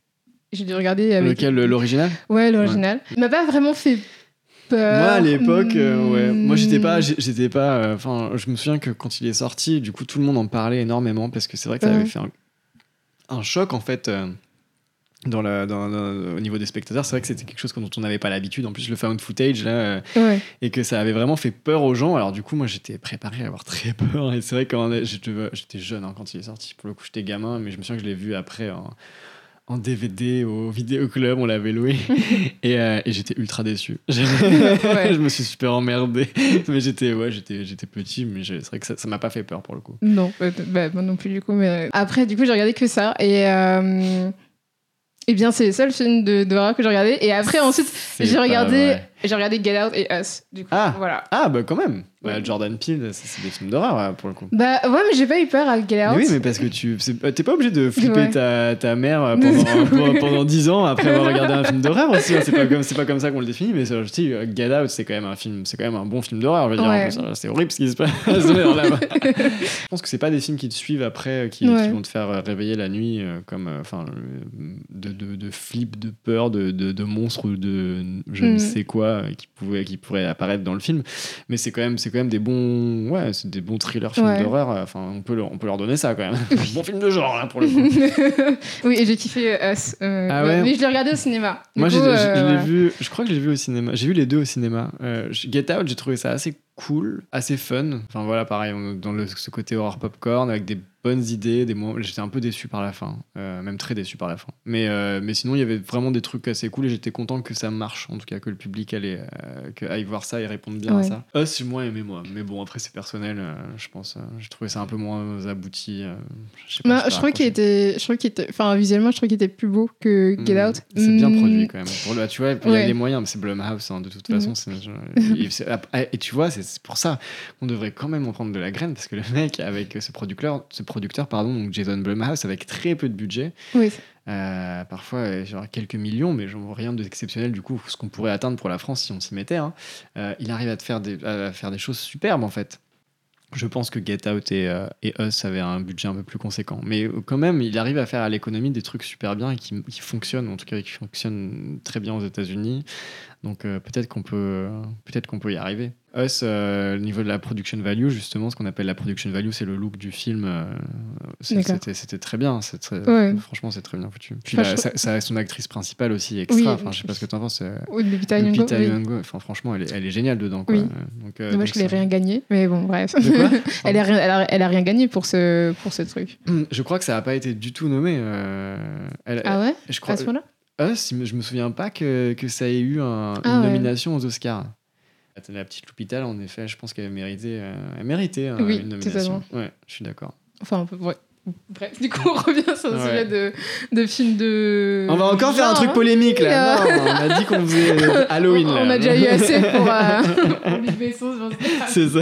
J'ai dû regarder avec. Lequel, l'original? Ouais, l'original. Il m'a pas vraiment fait peur. Moi à l'époque, euh, ouais. Moi j'étais pas, Hmm. j'étais pas. euh, Enfin, je me souviens que quand il est sorti, du coup tout le monde en parlait énormément parce que c'est vrai que ça avait fait un, un choc en fait. euh, dans la, dans- dans- au niveau des spectateurs, c'est vrai que c'était quelque chose dont on n'avait pas l'habitude. En plus, le found footage, là, Ouais. et que ça avait vraiment fait peur aux gens. Alors, du coup, moi, j'étais préparé à avoir très <laughs> peur. Et c'est vrai que j'étais jeune hein, quand il est sorti. Pour le coup, j'étais gamin, mais je me souviens que je l'ai vu après en, en DVD au vidéoclub. On l'avait loué. <laughs> et euh, et j'étais ultra déçu. Je, <laughs> Ouais. je me suis super emmerdé. Mais j'étais ouais, j'étais j'étais petit, mais c'est vrai que ça m'a pas fait peur pour le coup. Non, bah, bah, moi non plus du coup. Mais après, du coup, j'ai regardé que ça. Et, euh, eh bien, c'est les seuls films de- d'horreur que j'ai regardé. Et après, ensuite, j'ai regardé, vrai. j'ai regardé Get Out et Us. Du coup, Ah. voilà. Ah, bah quand même. Bah. Jordan Peele, c'est des films d'horreur ouais, pour le coup. Bah ouais, mais j'ai pas eu peur à Get Mais Out. oui, mais parce que tu c'est- t'es pas obligé de flipper Ouais. ta, ta mère euh, <laughs> <laughs> pendant, pendant, pendant 10 ans après avoir regardé un film d'horreur aussi. hein. C'est pas comme pas comme ça qu'on le définit, mais je dis, euh, Get Out, c'est quand même un film, c'est quand même un bon film d'horreur. Je veux dire, Ouais. alors, c'est horrible ce qui se passe. <laughs> Là, je pense que c'est pas des films qui te suivent après, euh, qui, vont te faire euh, réveiller la nuit euh, comme, euh, enfin, euh, de, de, de flip, de peur, de, de, de monstres ou de je ne Mm. sais quoi qui, pouvaient, qui pourraient apparaître dans le film. Mais c'est quand même, c'est quand même des bons, ouais, c'est des bons thrillers, films Ouais. d'horreur. Enfin, on peut, leur, on peut leur donner ça quand même. <laughs> bon film de genre, là, pour le coup. <laughs> oui, et j'ai kiffé euh, Us. euh, Ah ouais Mais je l'ai regardé au cinéma. Du Moi, coup, j'ai- je, euh, je l'ai voilà. vu, je crois que je l'ai vu au cinéma. J'ai vu les deux au cinéma. Euh, Get Out, j'ai trouvé ça assez cool, assez fun. Enfin voilà, pareil, on- dans le, ce côté horror popcorn avec des bonnes idées. Des moments- J'étais un peu déçu par la fin, euh, même très déçu par la fin. Mais, euh, mais sinon, il y avait vraiment des trucs assez cool et j'étais content que ça marche, en tout cas que le public allait, euh, que aille voir ça et réponde bien Ouais. à ça. Us, j'ai moins aimé moi, mais bon après c'est personnel. je pense, j'ai trouvé ça un peu moins abouti. je sais pas, Bah, je trouvais qu'il était, je trouvais qu'il était, enfin visuellement, je trouvais qu'il était plus beau que Get Mm, Out. C'est bien Mm, produit quand même. Pour le- tu vois, il y a des moyens, mais c'est Blumhouse hein, de toute Mhm. façon. c'est- <laughs> et, tu vois, c'est c'est pour ça qu'on devrait quand même en prendre de la graine parce que le mec avec ce producteur, ce producteur pardon, donc Jason Blumhouse, avec très peu de budget, Oui, euh, parfois euh, genre quelques millions, mais genre rien d'exceptionnel du coup, ce qu'on pourrait atteindre pour la France si on s'y mettait. hein, euh, il arrive à, te faire des, à faire des choses superbes en fait. Je pense que Get Out et, euh, et Us avaient un budget un peu plus conséquent. Mais quand même, il arrive à faire à l'économie des trucs super bien et qui, qui fonctionnent, en tout cas qui fonctionnent très bien aux États-Unis. Donc euh, peut-être qu'on peut, peut-être qu'on peut y arriver. Us, euh, au niveau de la production value, justement, ce qu'on appelle la production value, c'est le look du film. euh, c'était, très bien. très- Ouais. Franchement, c'est très bien foutu. Puis Enfin, je- ça, ça a son actrice principale aussi extra. Oui. enfin, je sais pas ce que tu en penses. euh, oui Lupita Nyong'o, oui. Enfin, franchement, elle est, elle est géniale dedans. Quoi. Oui. Donc, euh, Dommage qu'elle ait rien gagné, mais bon, bref. <laughs> Elle, a rien, elle, a, elle a rien gagné pour ce, pour ce truc. Je crois que ça n'a pas été du tout nommé. euh, elle- Ah ouais? je À crois, ce moment-là? Us, me- je me souviens pas que, que ça ait eu un- Ah une ouais. nomination aux Oscars. La petite Lupita, en effet, je pense qu'elle méritait, euh, elle méritait euh, Oui, une nomination. totalement. Ouais, je suis d'accord. Enfin, un peu, ouais. Bref, du coup, <laughs> on revient sur le Ouais. sujet de, de films de. On va encore faire un genre, truc hein. polémique là. Euh. Non, on a dit qu'on faisait euh, Halloween là. On a déjà eu assez pour. Euh. <laughs> C'est ça.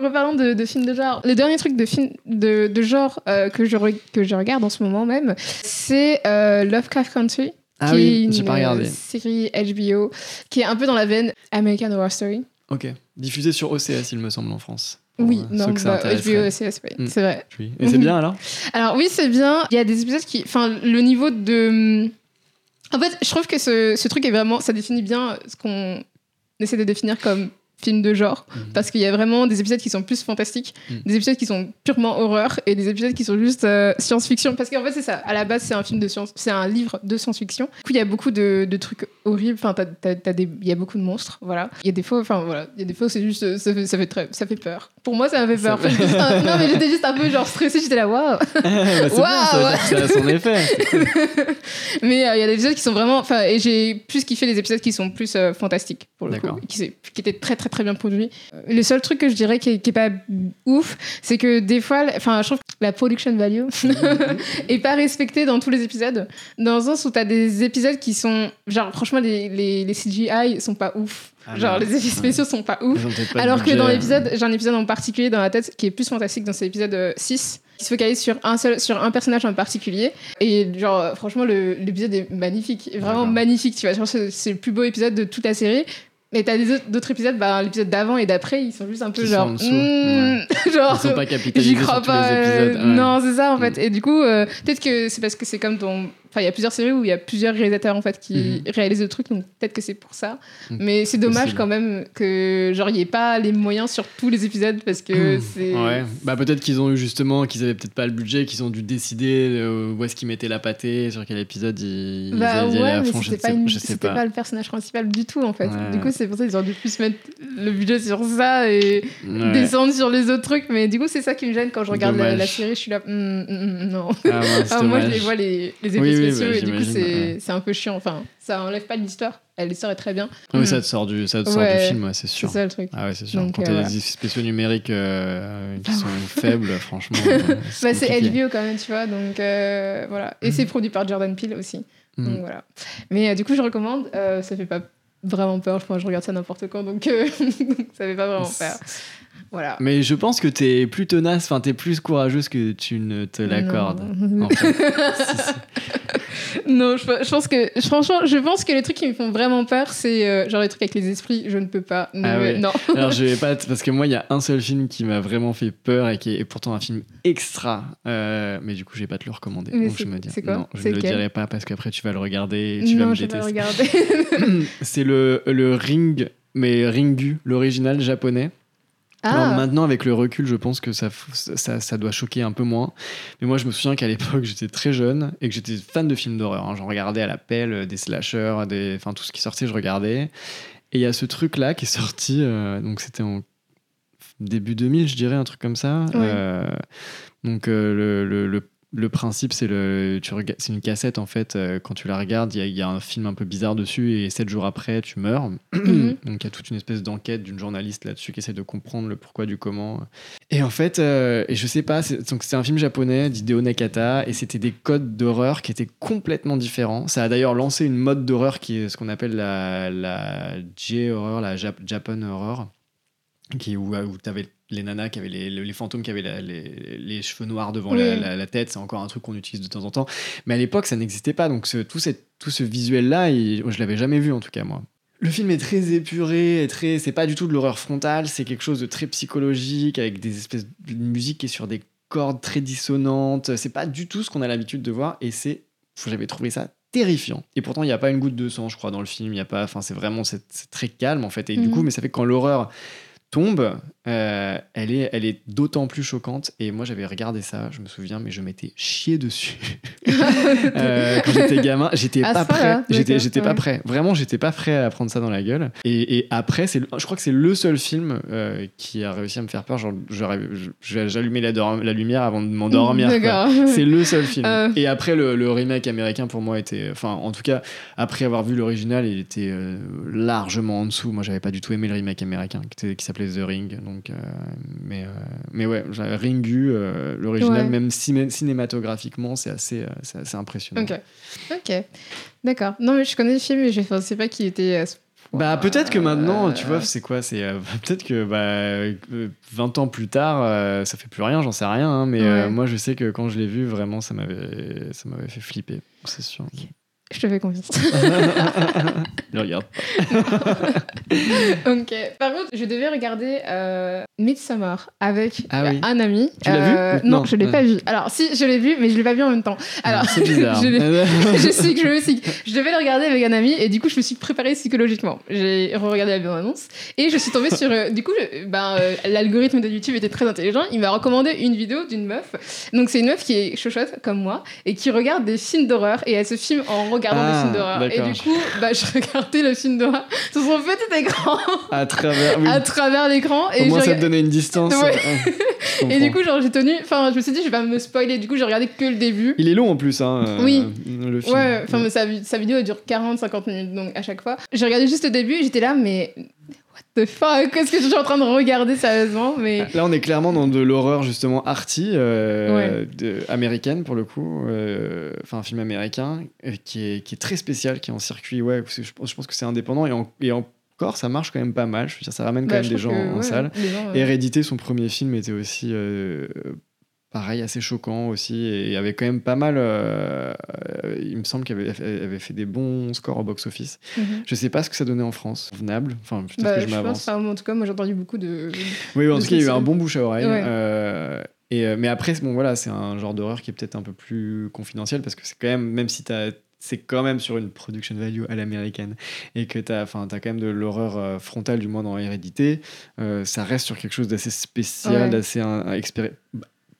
Reparlons de, de films de genre. Le dernier truc de film de, de genre euh, que, je re- que je regarde en ce moment même, c'est euh, Lovecraft Country. Ah qui est oui, une j'ai pas regardé. euh, série HBO qui est un peu dans la veine American Horror Story. Ok. Diffusé sur OCS, il me semble, en France. Oui, euh, non, bah. HBO, c'est oui, Mm. c'est vrai. Oui. Et c'est bien alors? <laughs> Alors oui, c'est bien. Il y a des épisodes qui... Enfin, le niveau de... En fait, je trouve que ce, ce truc est vraiment... Ça définit bien ce qu'on essaie de définir comme film de genre. Mhm. Parce qu'il y a vraiment des épisodes qui sont plus fantastiques, Mhm. des épisodes qui sont purement horreur et des épisodes qui sont juste euh, science-fiction. Parce qu'en fait, c'est ça. À la base, c'est un film de science... C'est un livre de science-fiction. Du coup, il y a beaucoup de, de trucs horribles. Enfin, il y a beaucoup de monstres. Voilà. Il y a des fois... Enfin, voilà. Il y a des fois c'est juste... euh, Ça fait, ça, fait très, ça fait peur. Pour moi, ça m'a fait peur. un- Non, mais j'étais juste un peu genre stressée. J'étais là, waouh <laughs> Bah, Waouh. dire que ça a son effet. <laughs> Mais euh, il y a des épisodes qui sont vraiment. Enfin, et j'ai plus kiffé les épisodes qui sont plus euh, fantastiques, pour le coup, D'accord. qui, qui étaient très, très, très bien produits. Euh, le seul truc que je dirais qui est, qui est pas ouf, c'est que des fois, enfin, je trouve que la production value <laughs> est pas respectée dans tous les épisodes. Dans le sens où t'as des épisodes qui sont. Genre, franchement, les, les, les CGI sont pas ouf. Ah, genre, les effets spéciaux sont pas ouf. Pas Alors que dans euh. l'épisode, j'ai un épisode en particulier dans la tête qui est plus fantastique dans cet épisode euh, 6, qui se focalise sur un seul, sur un personnage en particulier. Et genre, euh, franchement, l'épisode est magnifique, vraiment magnifique. Tu vois, c'est le plus beau épisode de toute la série. Et t'as d'autres épisodes, bah, l'épisode d'avant et d'après, ils sont juste un peu genre, hmm, <laughs> genre, Ils sont pas capitalisés J'y sur crois tous pas. euh, épisodes. ouais. Non, c'est ça en Mm. fait. Et du coup, euh, peut-être que c'est parce que c'est comme ton. Enfin, il y a plusieurs séries où il y a plusieurs réalisateurs en fait qui réalisent le truc, donc peut-être que c'est pour ça. Mm. Mais c'est dommage Possible. quand même que genre il n'y ait pas les moyens sur tous les épisodes parce que c'est. Ouais, bah peut-être qu'ils ont eu justement, qu'ils avaient peut-être pas le budget, qu'ils ont dû décider euh, où est-ce qu'ils mettaient la pâtée, sur quel épisode ils, ils Bah allaient ouais, mais c'était pas, sais- une- pas. pas le personnage principal du tout en fait. Ouais. Du coup, c'est pour ça qu'ils ont dû plus mettre le budget sur ça et Ouais. descendre sur les autres trucs. Mais du coup, c'est ça qui me gêne quand je regarde la, série. Je suis là, Hum, hum, hum, non. Ah, <laughs> Ah, moi, je les vois les, les Oui, oui, spéciaux bah, et du coup, c'est ouais. c'est un peu chiant. Enfin, ça enlève pas l'histoire. L'histoire est très bien. Oui, Mm. ça te sort du, ça te sort Ouais. du film, ouais, c'est C'est sûr. ça le truc. Ah ouais, c'est sûr. Donc, Quand euh, t'as des effets spéciaux numériques euh, qui sont <laughs> faibles, franchement. euh, Bah, c'est. HBO quand même, tu vois. Donc euh, voilà. Et c'est produit par Jordan Peele aussi. Mm. Donc voilà. Mais du coup, je recommande. Ça fait pas vraiment peur. Je pense que je regarde ça n'importe quand. Donc, <laughs> donc ça fait pas vraiment peur. Voilà. Mais je pense que t'es plus tenace, enfin t'es plus courageuse que tu ne te l'accordes. Non. <laughs> en fait. Si, si. Non, je, je pense que franchement, je pense que les trucs qui me font vraiment peur, c'est euh, genre les trucs avec les esprits. Je ne peux pas. Ne Ah ouais. Non. <laughs> Alors je vais pas, <laughs> parce que moi il y a un seul film qui m'a vraiment fait peur et qui est pourtant un film extra, euh, mais du coup je vais pas te le recommander. Mais donc je me dis c'est quoi? non, je ne le dirai pas parce qu'après tu vas le regarder et tu vas non, me je détester. regarder. C'est le, le Ring, mais Ringu, l'original japonais. Alors ah, maintenant, avec le recul, je pense que ça, ça, ça doit choquer un peu moins. Mais moi, je me souviens qu'à l'époque, j'étais très jeune et que j'étais fan de films d'horreur. hein. J'en regardais à la pelle, euh, des slashers, des... enfin tout ce qui sortait, je regardais. Et il y a ce truc-là qui est sorti, euh, donc c'était en début 2000, je dirais, un truc comme ça. Euh, donc euh, le, le, le- le principe, c'est le, une cassette en fait. euh, quand tu la regardes, il y y, a un film un peu bizarre dessus et sept jours après, tu meurs. <clears throat> Mhm. Donc il y a toute une espèce d'enquête d'une journaliste là-dessus qui essaie de comprendre le pourquoi du comment. Et en fait, euh, et je sais pas, c'est- donc un film japonais d'Hideo Nakata et c'était des codes d'horreur qui étaient complètement différents. Ça a d'ailleurs lancé une mode d'horreur qui est ce qu'on appelle la, la J-horror, la Jap- Japan horror, qui, où, où tu avais les nanas qui avaient les, les fantômes qui avaient la- les, les cheveux noirs devant la, Oui. la- la tête. C'est encore un truc qu'on utilise de temps en temps. Mais à l'époque, ça n'existait pas. Donc ce- tout, cette- tout ce visuel-là, il- je l'avais jamais vu en tout cas moi. Le film est très épuré, est très, c'est pas du tout de l'horreur frontale, c'est quelque chose de très psychologique avec des espèces de musique qui est sur des cordes très dissonantes. C'est pas du tout ce qu'on a l'habitude de voir et c'est, j'avais trouvé ça terrifiant. Et pourtant, il n'y a pas une goutte de sang, je crois, dans le film. Il y a pas, enfin, c'est vraiment, c'est c'est très calme en fait. Et du Mhm. coup, mais ça fait que quand l'horreur tombe, euh, elle est, elle est d'autant plus choquante. Et moi, j'avais regardé ça, je me souviens, mais je m'étais chié dessus. <laughs> Euh, quand j'étais gamin, j'étais À pas point-là, prêt. J'étais, pas. Vraiment, j'étais pas prêt à prendre ça dans la gueule. Et, et après, c'est, je crois que c'est le seul film euh, qui a réussi à me faire peur. Genre, j'allumais la, lumière avant de m'endormir. C'est le seul film. Et après, le, le remake américain, pour moi, était. Enfin, en tout cas, après avoir vu l'original, il était largement en dessous. Moi, j'avais pas du tout aimé le remake américain, qui, s'appelait The Ring. Donc, euh, mais, euh, mais ouais, Ringu, euh, l'original, Ouais. même ciné- cinématographiquement, c'est assez, assez impressionnant. Ok. D'accord. Non, mais je connais le film, mais je ne pensais pas qu'il était. Bah peut-être que maintenant, tu vois, c'est quoi C'est <laughs> peut-être que bah, euh, 20 ans plus tard, ça fait plus rien, j'en sais rien. hein, mais Ouais. moi, je sais que quand je l'ai vu, vraiment, ça m'avait, fait flipper, c'est sûr. Je te fais confiance. <laughs> Le regarde. <laughs> ok. Par contre, je devais regarder euh, Midsommar avec Ah oui. un ami. Tu l'as Euh, vu Non, Non. je l'ai Ouais. pas vu. Alors, si, je l'ai vu, mais je l'ai pas vu en même temps. Alors, c'est <laughs> bizarre. je l'ai- je sais que je me suis. Je devais le regarder avec un ami et du coup, je me suis préparée psychologiquement. J'ai regardé la bande-annonce et je suis tombée sur. euh, du coup, ben, euh, l'algorithme de YouTube était très intelligent. Il m'a recommandé une vidéo d'une meuf. Donc, c'est une meuf qui est chochotte comme moi et qui regarde des films d'horreur et elle se filme en regardant Ah, des films d'horreur. Et du coup, bah, je regardais le film d'horreur <laughs> sur son petit écran à travers. Oui. à travers l'écran et Au moins, je ça te donnait une distance. Ouais. Ouais, je <laughs> et du coup, genre, j'ai tenu. Enfin, je me suis dit, je vais pas me spoiler. Du coup, j'ai regardé que le début. Il est long en plus, hein. euh, Oui. Le film. Ouais, enfin, mais sa, vi- sa vidéo elle dure 40-50 minutes, donc à chaque fois. J'ai regardé juste le début et j'étais là, mais. The fuck? Qu'est-ce que je suis en train de regarder sérieusement Mais. Là, on est clairement dans de l'horreur justement arty, euh, Ouais. de- américaine pour le coup, euh, enfin un film américain euh, qui est, qui est très spécial, qui est en circuit. Ouais, je, pense- je pense que c'est indépendant et, en- et encore ça marche quand même pas mal. Je veux dire, ça ramène quand bah, même des gens que, en ouais, salle. gens, Hérédité, son premier film était aussi pareil, assez choquant aussi, et avait quand même pas mal. euh, il me semble qu'il avait, avait fait des bons scores au box-office. mhm. Je sais pas ce que ça donnait en France, venable. Enfin, peut-être Bah, que je je m'avance. enfin, en tout cas, moi j'ai entendu beaucoup de. Oui, en tout cas, il y a eu un bon bouche à oreille. Ouais. euh, et, euh, mais après, bon, voilà, c'est un genre d'horreur qui est peut-être un peu plus confidentiel parce que c'est quand même, même si c'est quand même sur une production value à l'américaine et que tu as, as quand même de l'horreur frontale, du moins dans Hérédité, euh, ça reste sur quelque chose d'assez spécial, Ouais. d'assez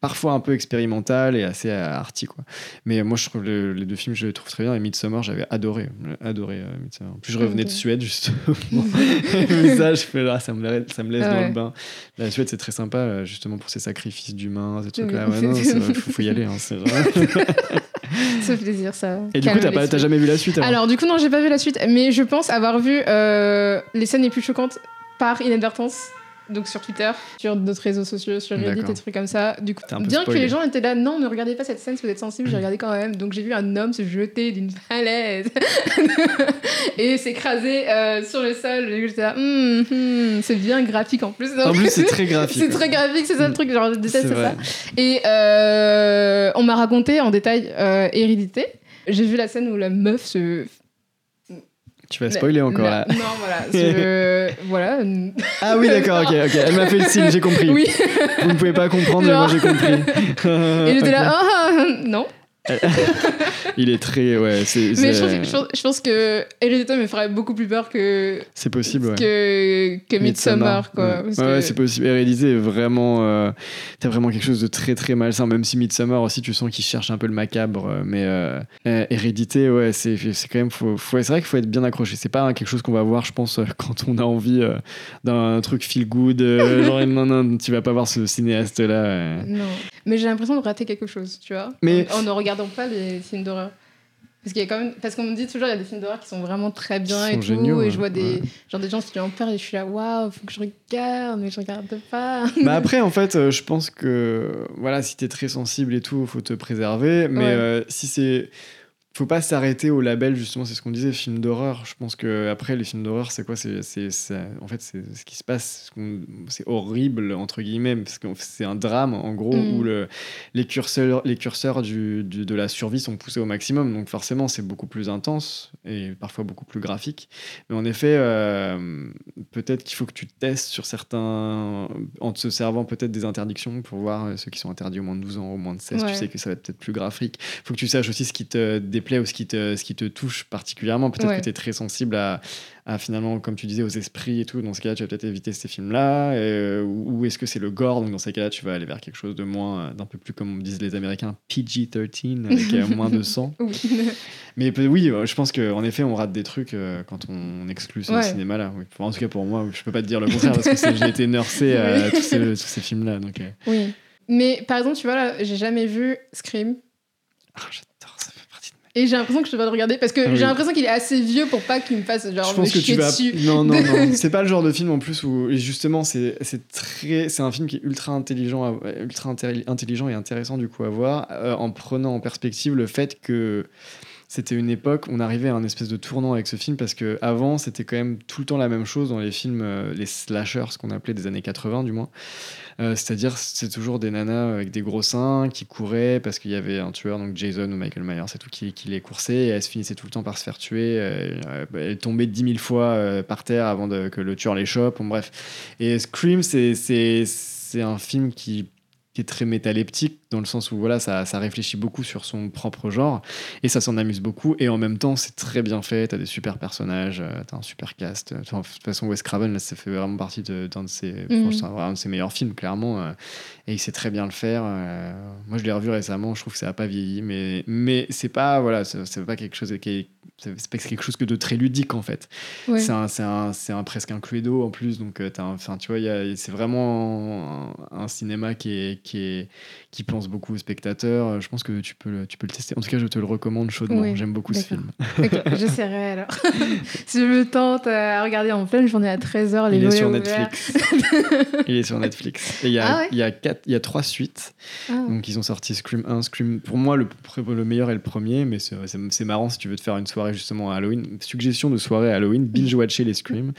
parfois un peu expérimental et assez arty. Quoi. Mais moi, je trouve le- les deux films, je les trouve très bien. Et Midsommar, j'avais adoré, adoré euh, Midsommar. En plus, je revenais Ok. de Suède, justement. <laughs> et ça, je fais là, ça me, laisse- ça me laisse Ah dans le bain. La Suède, c'est très sympa, euh, justement, pour ses sacrifices d'humains, ces Oui. trucs-là. Ouais, non, faut, faut y aller. hein, c'est vrai. <laughs> Ça fait plaisir, ça. Et du coup, t'as, jamais vu la suite alors? Alors, du coup, non, j'ai pas vu la suite, mais je pense avoir vu euh, les scènes les plus choquantes par inadvertance donc sur Twitter, sur d'autres réseaux sociaux, sur Reddit, des trucs comme ça. Du coup, bien que les gens étaient là, non, ne regardez pas cette scène si vous êtes sensible, j'ai regardé quand même. Donc j'ai vu un homme se jeter d'une falaise <laughs> et s'écraser euh, sur le sol. J'étais là, Hum, hum, c'est bien graphique en plus. En plus, c'est très <laughs> graphique. c'est très graphique, c'est ça le truc, genre je déteste C'est ça. Et euh, on m'a raconté en détail euh, Hérédité. J'ai vu la scène où la meuf se. Tu vas spoiler encore là. Non, voilà. je- voilà. <laughs> Ah oui, d'accord, ok, ok. Elle m'a fait le signe, j'ai compris. Oui. Vous ne pouvez pas comprendre, mais moi j'ai compris. Et j'étais là, <laughs> ah, ah, non. <laughs> Il est très. Ouais, c'est. Mais je pense, je, pense, je pense que Hérédité me ferait beaucoup plus peur que, C'est possible, ouais. que, que Midsommar, quoi. Ouais, parce Ouais, que- c'est possible. Hérédité est vraiment. euh, T'as vraiment quelque chose de très très malsain, même si Midsommar aussi, tu sens qu'il cherche un peu le macabre. euh, Mais euh, euh, Hérédité, ouais, c'est c'est quand même. Faut, faut- c'est vrai qu'il faut être bien accroché. C'est pas quelque chose qu'on va voir, je pense, quand on a envie euh, d'un truc feel good. genre, <laughs> non, non, tu vas pas voir ce cinéaste-là. Non. Mais j'ai l'impression de rater quelque chose, tu vois. Mais- En, en ne regardant pas les films d'horreur. Parce, qu'il y a quand même... Parce qu'on me dit toujours, il y a des films d'horreur qui sont vraiment très bien et tout. géniaux, et je vois des, Ouais. genre des gens qui ont peur et je suis là, waouh, faut que je regarde, mais je regarde pas. Bah <laughs> après, en fait, euh, je pense que voilà, si t'es très sensible et tout, faut te préserver. Mais Ouais. euh, si c'est. Faut pas s'arrêter au label, justement, c'est ce qu'on disait, film d'horreur. Je pense que après les films d'horreur, c'est quoi? C'est, En fait, c'est ce qui se passe. C'est horrible, entre guillemets, parce que c'est un drame, en gros, Mm. où le, les curseurs, les curseurs du, du- de la survie sont poussés au maximum. Donc, forcément, c'est beaucoup plus intense et parfois beaucoup plus graphique. Mais en effet, euh, peut-être qu'il faut que tu testes sur certains. en te servant peut-être des interdictions pour voir euh, ceux qui sont interdits au moins de 12 ans, au moins de 16. Ouais. Tu sais que ça va être peut-être plus graphique. Il faut que tu saches aussi ce qui te déplaît ou ce qui te, ce qui te touche particulièrement. Peut-être Ouais. que tu es très sensible à, à finalement, comme tu disais, aux esprits et tout. Dans ce cas-là, tu vas peut-être éviter ces films-là. euh, ou ou est-ce que c'est le gore? Donc, dans ces cas-là, tu vas aller vers quelque chose de moins, euh, d'un peu plus, comme disent les Américains, PG-13, avec euh, <laughs> moins de sang. Oui. <laughs> Mais oui, je pense qu'en effet, on rate des trucs euh, quand on exclut ce Ouais. cinéma-là. Oui. Enfin, en tout cas, pour moi, je peux pas te dire le contraire parce que j'ai été nursé à tous ces, films-là. Donc, oui. Mais par exemple, tu vois, là, j'ai jamais vu Scream. ah, j'adore, ça fait partie de ma Et j'ai l'impression que je dois le regarder parce que Ah oui. j'ai l'impression qu'il est assez vieux pour pas qu'il me fasse genre je pense me que tu vas. dessus. <laughs> Non, non, non. <laughs> c'est pas le genre de film en plus où et justement c'est très c'est un film qui est ultra intelligent, ultra intelli- intelligent et intéressant du coup à voir euh, en prenant en perspective le fait que c'était une époque on arrivait à un espèce de tournant avec ce film parce que avant c'était quand même tout le temps la même chose dans les films euh, les slashers ce qu'on appelait des années 80 du moins. Euh, c'est-à-dire c'est toujours des nanas avec des gros seins qui couraient parce qu'il y avait un tueur donc Jason ou Michael Myers c'est tout qui, qui les coursait et elles se finissaient tout le temps par se faire tuer. Euh, euh, elles tombaient dix mille fois par terre avant que le tueur les chope bon, bref. Et Scream c'est un film qui qui est très métaleptique dans le sens où voilà ça, ça réfléchit beaucoup sur son propre genre et ça s'en amuse beaucoup et en même temps c'est très bien fait t'as des super personnages euh, t'as un super cast Enfin, de toute façon Wes Craven là ça fait vraiment partie de- d'un de ses Mhm. un de ses meilleurs films clairement euh, et il sait très bien le faire euh, moi je l'ai revu récemment je trouve que ça a pas vieilli mais mais c'est pas voilà c'est pas quelque chose qui est c'est pas quelque chose que de très ludique en fait Ouais. c'est un, un, un presque un cluedo en plus, donc euh, t'as un- tu vois, c'est vraiment un, cinéma qui, est, qui, est, qui pense beaucoup aux spectateurs. Je pense que tu peux, le, tu peux le tester. En tout cas, je te le recommande chaudement. Oui, J'aime beaucoup ce film. Ok, j'essaierai alors. <laughs> si je me tente à regarder en pleine journée à 13h, les Il est sur ouverts. Netflix. <laughs> il est sur Netflix. Et il y a, Ah ouais il y, a quatre- il y a trois suites. Ah. Donc, ils ont sorti Scream 1, Scream. Pour moi, le, meilleur est le premier, mais c'est marrant si tu veux te faire une soirée justement à Halloween. Suggestion de soirée à Halloween, binge-watcher les Scream.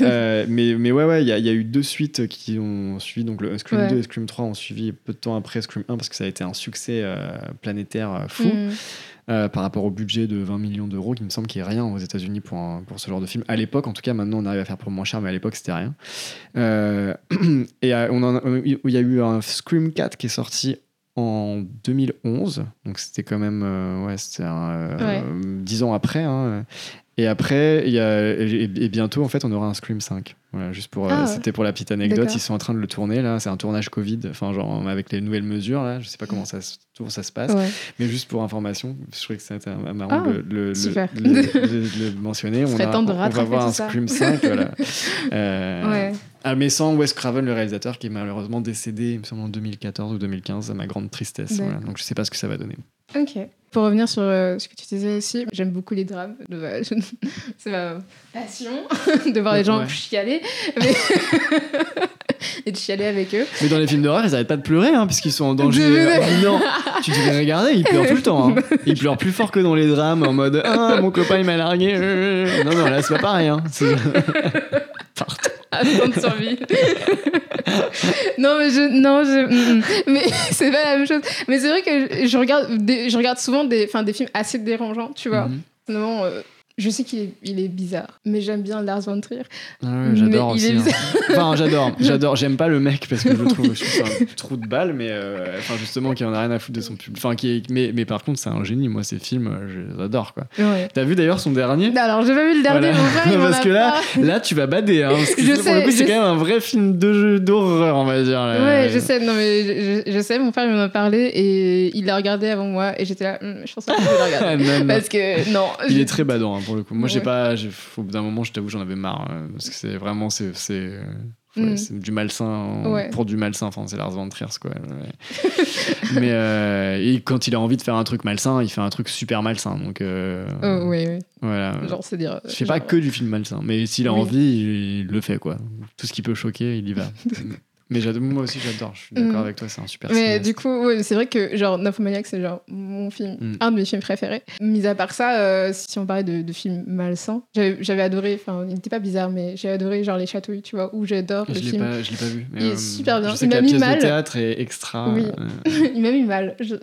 Euh, mais, mais ouais, ouais, il y, a- il y a eu deux suites qui ont suivi. Donc, le Scream Ouais. 2 et Scream 3 ont suivi peu de temps après Scream 1 parce que ça a été un succès euh, planétaire euh, fou Mm. Euh, par rapport au budget de 20 millions d'euros, qui me semble qu'il n'y a rien aux États-Unis pour, un- pour ce genre de film. À l'époque, en tout cas, maintenant on arrive à faire pour moins cher, mais à l'époque c'était rien. Euh, <clears throat> et euh, on il y a eu un Scream 4 qui est sorti en 2011, donc c'était quand même euh, ouais, c'était un, euh, Ouais. 10 ans après. hein. Et après, il y a, et, et bientôt, en fait, on aura un Scream 5. Voilà, juste pour, euh, Ah c'était pour la petite anecdote. Ils sont en train de le tourner là. C'est un tournage Covid, enfin genre avec les nouvelles mesures là. Je sais pas comment ça, se- ça se passe. Ouais. Mais juste pour information, je trouvais que c'était marrant Ah, de le, <laughs> mentionner. On, a- de on va voir un ça. Scream 5. voilà. <laughs> Euh, Ouais. ah, mais sans Wes Craven, le réalisateur, qui est malheureusement décédé, il me semble, en 2014 ou 2015, à ma grande tristesse. Voilà. Donc je sais pas ce que ça va donner. Ok. Pour revenir sur euh, ce que tu disais aussi, j'aime beaucoup les drames. <laughs> C'est ma passion <laughs> de voir les gens Ouais. chialer. Mais... <laughs> et de chialer avec eux. Mais dans les films d'horreur, ils arrêtent pas de pleurer, hein, puisqu'ils sont en danger imminent. tu devrais regarder, ils pleurent tout le temps. Hein. Ils pleurent plus fort que dans les drames, en mode Ah, mon copain il m'a largué. Non, non, là c'est pas pareil. Hein. De survie. <laughs> non, mais je. Non, je. mm, mm. Mais <laughs> c'est pas la même chose. Mais c'est vrai que je, je regarde, des, je regarde souvent des, enfin, des films assez dérangeants, tu vois. Mhm. Non, euh, je sais qu'il est, il est bizarre, mais j'aime bien Lars von Trier. Ah ouais, j'adore aussi. hein. Enfin, j'adore. <laughs> J'adore. J'aime pas le mec parce que je trouve, je <laughs> c'est un trou de balle, mais euh, enfin justement qui en a rien à foutre de son public. Enfin, qui est- mais, mais par contre, c'est un génie. Moi, ces films, euh, je les adore quoi. Ouais. T'as vu d'ailleurs son dernier? Alors, j'ai pas vu le dernier, Voilà. m'en <laughs> Parce que là, pas. là, tu vas bader. Hein, parce que Je c'est- pour sais, le coup, c'est quand même un vrai film de jeu d'horreur, on va dire. là. Ouais, je sais, non, mais je, sais, mon frère il m'en a parlé et il l'a regardé avant moi et j'étais là, Hum, je pense pas que je vais le regarder. Non, non. Parce que, non. Il je- est très badant hein, pour le coup. Moi, j'ai Ouais. pas. Au bout d'un moment, je t'avoue, j'en avais marre euh, parce que c'est vraiment c'est euh, ouais, Mm. c'est du malsain en- Ouais. pour du malsain. Enfin, c'est Lars von Trier, quoi. ouais. Mais euh, et quand il a envie de faire un truc malsain, il fait un truc super malsain. Donc euh, Oh, oui, oui. voilà. Genre, c'est dire. Je fais pas que du film malsain, mais s'il a Oui. envie, il, il le fait quoi. Tout ce qui peut choquer, il y va. <laughs> mais moi aussi, j'adore. Je suis d'accord Mm. avec toi, c'est un super. Mais cinéaste. du coup, ouais, c'est vrai que genre Nymphomaniac, c'est genre mon film, Mm. un de mes films préférés. Mis à part ça, euh, si on parlait de, de films malsains, j'avais adoré, enfin, il n'était pas bizarre, mais j'ai adoré genre Les Chatouilles, tu vois, où j'adore le film. pas, je l'ai pas vu. mais, Il est euh, super bien. Je sais Il m'a mis mal. de théâtre est extra. Oui. euh, <laughs> il m'a mis mal. Je-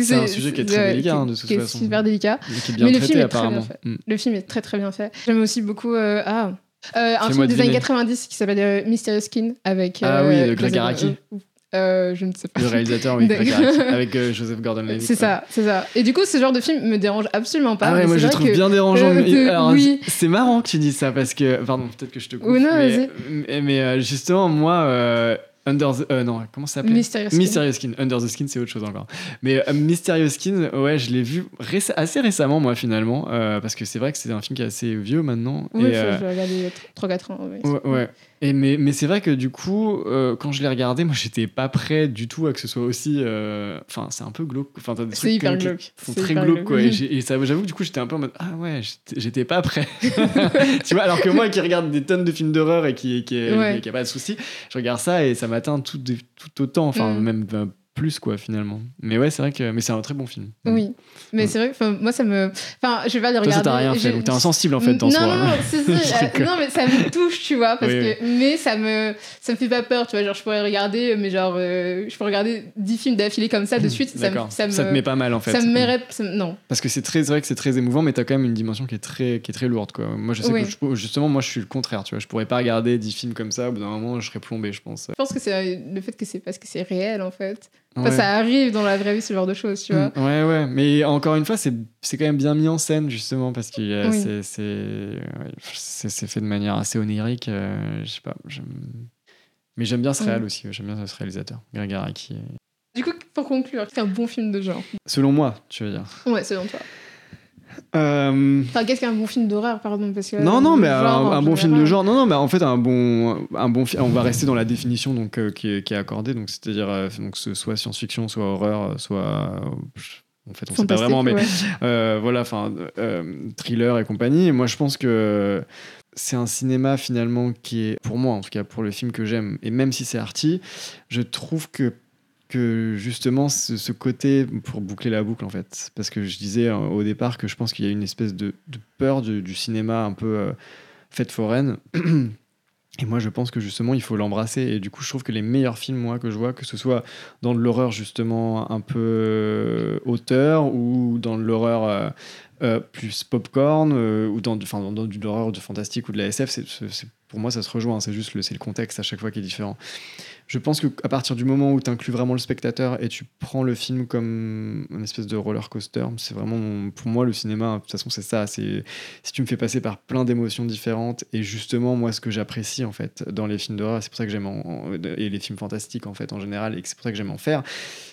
C'est un sujet qui est très délicat, hein, de toute qui est façon. super délicat. mais qui est bien Mais le film est très bien apparemment. fait. Mm. Le film est très très bien fait. J'aime aussi beaucoup ah, euh, un film des années deviner. 90 qui s'appelle euh, Mysterious Skin avec. Ah euh, oui, de Greg Joseph- Araki. euh, euh, je ne sais pas. Le réalisateur, oui, <laughs> Greg. Araki, avec euh, Joseph Gordon-Levitt. C'est ouais. ça, c'est ça. Et du coup, ce genre de film me dérange absolument pas. Ah ouais, moi je le trouve que- bien dérangeant. Euh, oui. C'est marrant que tu dises ça parce que. Pardon, peut-être que je te coupe. Oh non, mais, vas-y. mais, mais, euh, justement, moi. Under the. euh, non, comment ça Mysterious Skin. Mysterious Skin. Under the Skin, c'est autre chose encore. Mais euh, Mysterious Skin, ouais, je l'ai vu réce- assez récemment, moi, finalement. euh, parce que c'est vrai que c'est un film qui est assez vieux maintenant. Oui, et, je, euh, je l'ai regardé il y a 3-4 ans. ouais. Et mais mais c'est vrai que du coup, euh, quand je l'ai regardé, moi j'étais pas prêt du tout à que ce soit aussi. euh, Enfin, c'est un peu glauque. Enfin, t'as des C'est trucs hyper qui- qui glauque. sont C'est très glauques, quoi. glauque. Et, <laughs> et j'avoue que du coup, j'étais un peu en mode Ah ouais, j'étais- pas prêt. <laughs> tu vois, alors que moi qui regarde des tonnes de films d'horreur et qui, qui, est- Ouais. qui a pas de soucis, je regarde ça et ça m'atteint tout, tout autant, enfin, Mm. même plus, quoi, finalement. Mais ouais, c'est vrai que. Mais c'est un très bon film. Oui, mais c'est vrai que moi ça me. Enfin, je vais pas le Toi, regarder. ça t'a rien fait, je- donc t'es insensible en fait dans non, non, non, <laughs> euh, non, mais ça me touche, tu vois, parce Oui, que, mais ça me, ça me fait pas peur, tu vois, genre je pourrais regarder, mais genre, euh, je peux regarder 10 films d'affilée comme ça de suite, ça me, ça me, te met pas mal en fait. ça me mérite, ça me- non. Parce que c'est très, c'est vrai que c'est très émouvant, mais t'as quand même une dimension qui est très, qui est très lourde, quoi. Moi, je sais Oui. que je- justement, moi, je suis le contraire, tu vois. Je pourrais pas regarder 10 films comme ça. Au bout d'un moment, je serais plombé, je pense. Je pense que c'est le fait que c'est parce que c'est réel en fait. Enfin, Ouais. ça arrive dans la vraie vie, ce genre de choses, tu vois. Mm, Ouais, ouais. Mais encore une fois, c'est, quand même bien mis en scène, justement, parce que euh, Oui. c'est, ouais, fait de manière assez onirique. euh, je sais pas. Mais j'aime bien ce réal aussi. J'aime bien ce réalisateur, Greg Araki. Du coup, pour conclure, c'est un bon film de genre. Selon moi, tu veux dire. Ouais, selon toi. Euh, Enfin, qu'est-ce qu'un bon film d'horreur, pardon parce que, Non, non, mais un, genre, un bon film de genre. Non, non, mais en fait, un bon, un bon film. On va rester dans la définition donc, euh, qui, est, qui est accordée. Donc, c'est-à-dire, euh, donc, ce- soit science-fiction, soit horreur, soit. euh, en fait, on sait pas vraiment, mais ouais. euh, voilà, enfin, euh, thriller et compagnie. Et moi, je pense que c'est un cinéma finalement qui est, pour moi en tout cas, pour le film que j'aime, et même si c'est arty, je trouve que justement ce, côté pour boucler la boucle en fait. Parce que je disais euh, au départ que je pense qu'il y a une espèce de, de peur du, cinéma un peu euh, fête foraine. <clears throat> Et moi je pense que justement il faut l'embrasser. Et du coup je trouve que les meilleurs films moi que je vois que ce soit dans de l'horreur justement un peu euh, auteur ou dans de l'horreur euh, plus popcorn ou dans, du- dans, du l'horreur du fantastique ou de la SF c'est, pour moi ça se rejoint. C'est juste c'est le contexte à chaque fois qui est différent je pense qu'à partir du moment où tu inclus vraiment le spectateur et tu prends le film comme une espèce de roller coaster, c'est vraiment pour moi le cinéma. De toute façon, c'est ça. C'est si tu me fais passer par plein d'émotions différentes et justement moi ce que j'apprécie en fait dans les films d'horreur, c'est pour ça que j'aime en- et les films fantastiques en fait en général et c'est pour ça que j'aime en faire,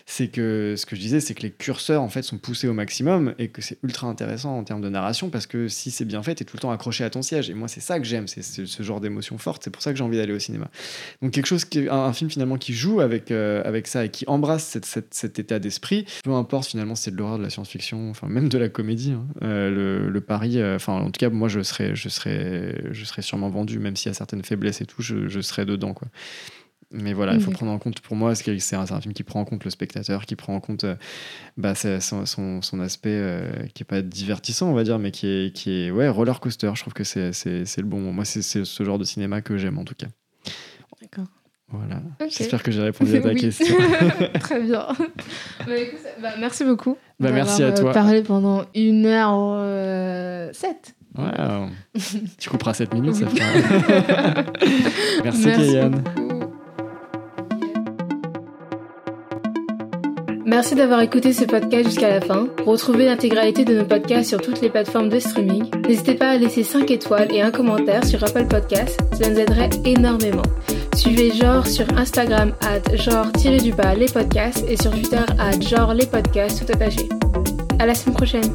c'est que ce que je disais, c'est que les curseurs en fait sont poussés au maximum et que c'est ultra intéressant en termes de narration parce que si c'est bien fait, t'es tout le temps accroché à ton siège et moi c'est ça que j'aime, c'est ce, ce genre d'émotion forte. C'est pour ça que j'ai envie d'aller au cinéma. Donc quelque chose qui, un, un film film finalement qui joue avec, euh, avec ça et qui embrasse cette, cette- cet état d'esprit, peu importe finalement si c'est de l'horreur, de la science-fiction, enfin même de la comédie, hein, euh, le, le pari, euh, enfin en tout cas moi je serais, je serais, je serais sûrement vendu, même s'il y a certaines faiblesses et tout, je, je serais dedans quoi. Mais voilà, il faut prendre en compte, pour moi, c'est un, film qui prend en compte le spectateur, qui prend en compte euh, bah, son, son, son aspect euh, qui est pas divertissant, on va dire, mais qui est, qui est ouais, roller coaster. Je trouve que c'est le bon. Moi, c'est ce genre de cinéma que j'aime en tout cas. D'accord. Voilà. Ok. J'espère que j'ai répondu à ta <laughs> Oui. question. <laughs> Très bien. <laughs> Bah, écoute, bah, merci beaucoup. Bah, merci à toi. euh, parlé pendant une heure euh, sept. Wow. tu couperas 7 minutes, ça fera. Merci, Kéyan. beaucoup. Merci d'avoir écouté ce podcast jusqu'à la fin. Retrouvez l'intégralité de nos podcasts sur toutes les plateformes de streaming. N'hésitez pas à laisser 5 étoiles et un commentaire sur Apple Podcasts, cela nous aiderait énormément. Suivez Genre sur Instagram at genre-du-bas les podcasts et sur Twitter at genre les podcasts tout attaché. À la semaine prochaine.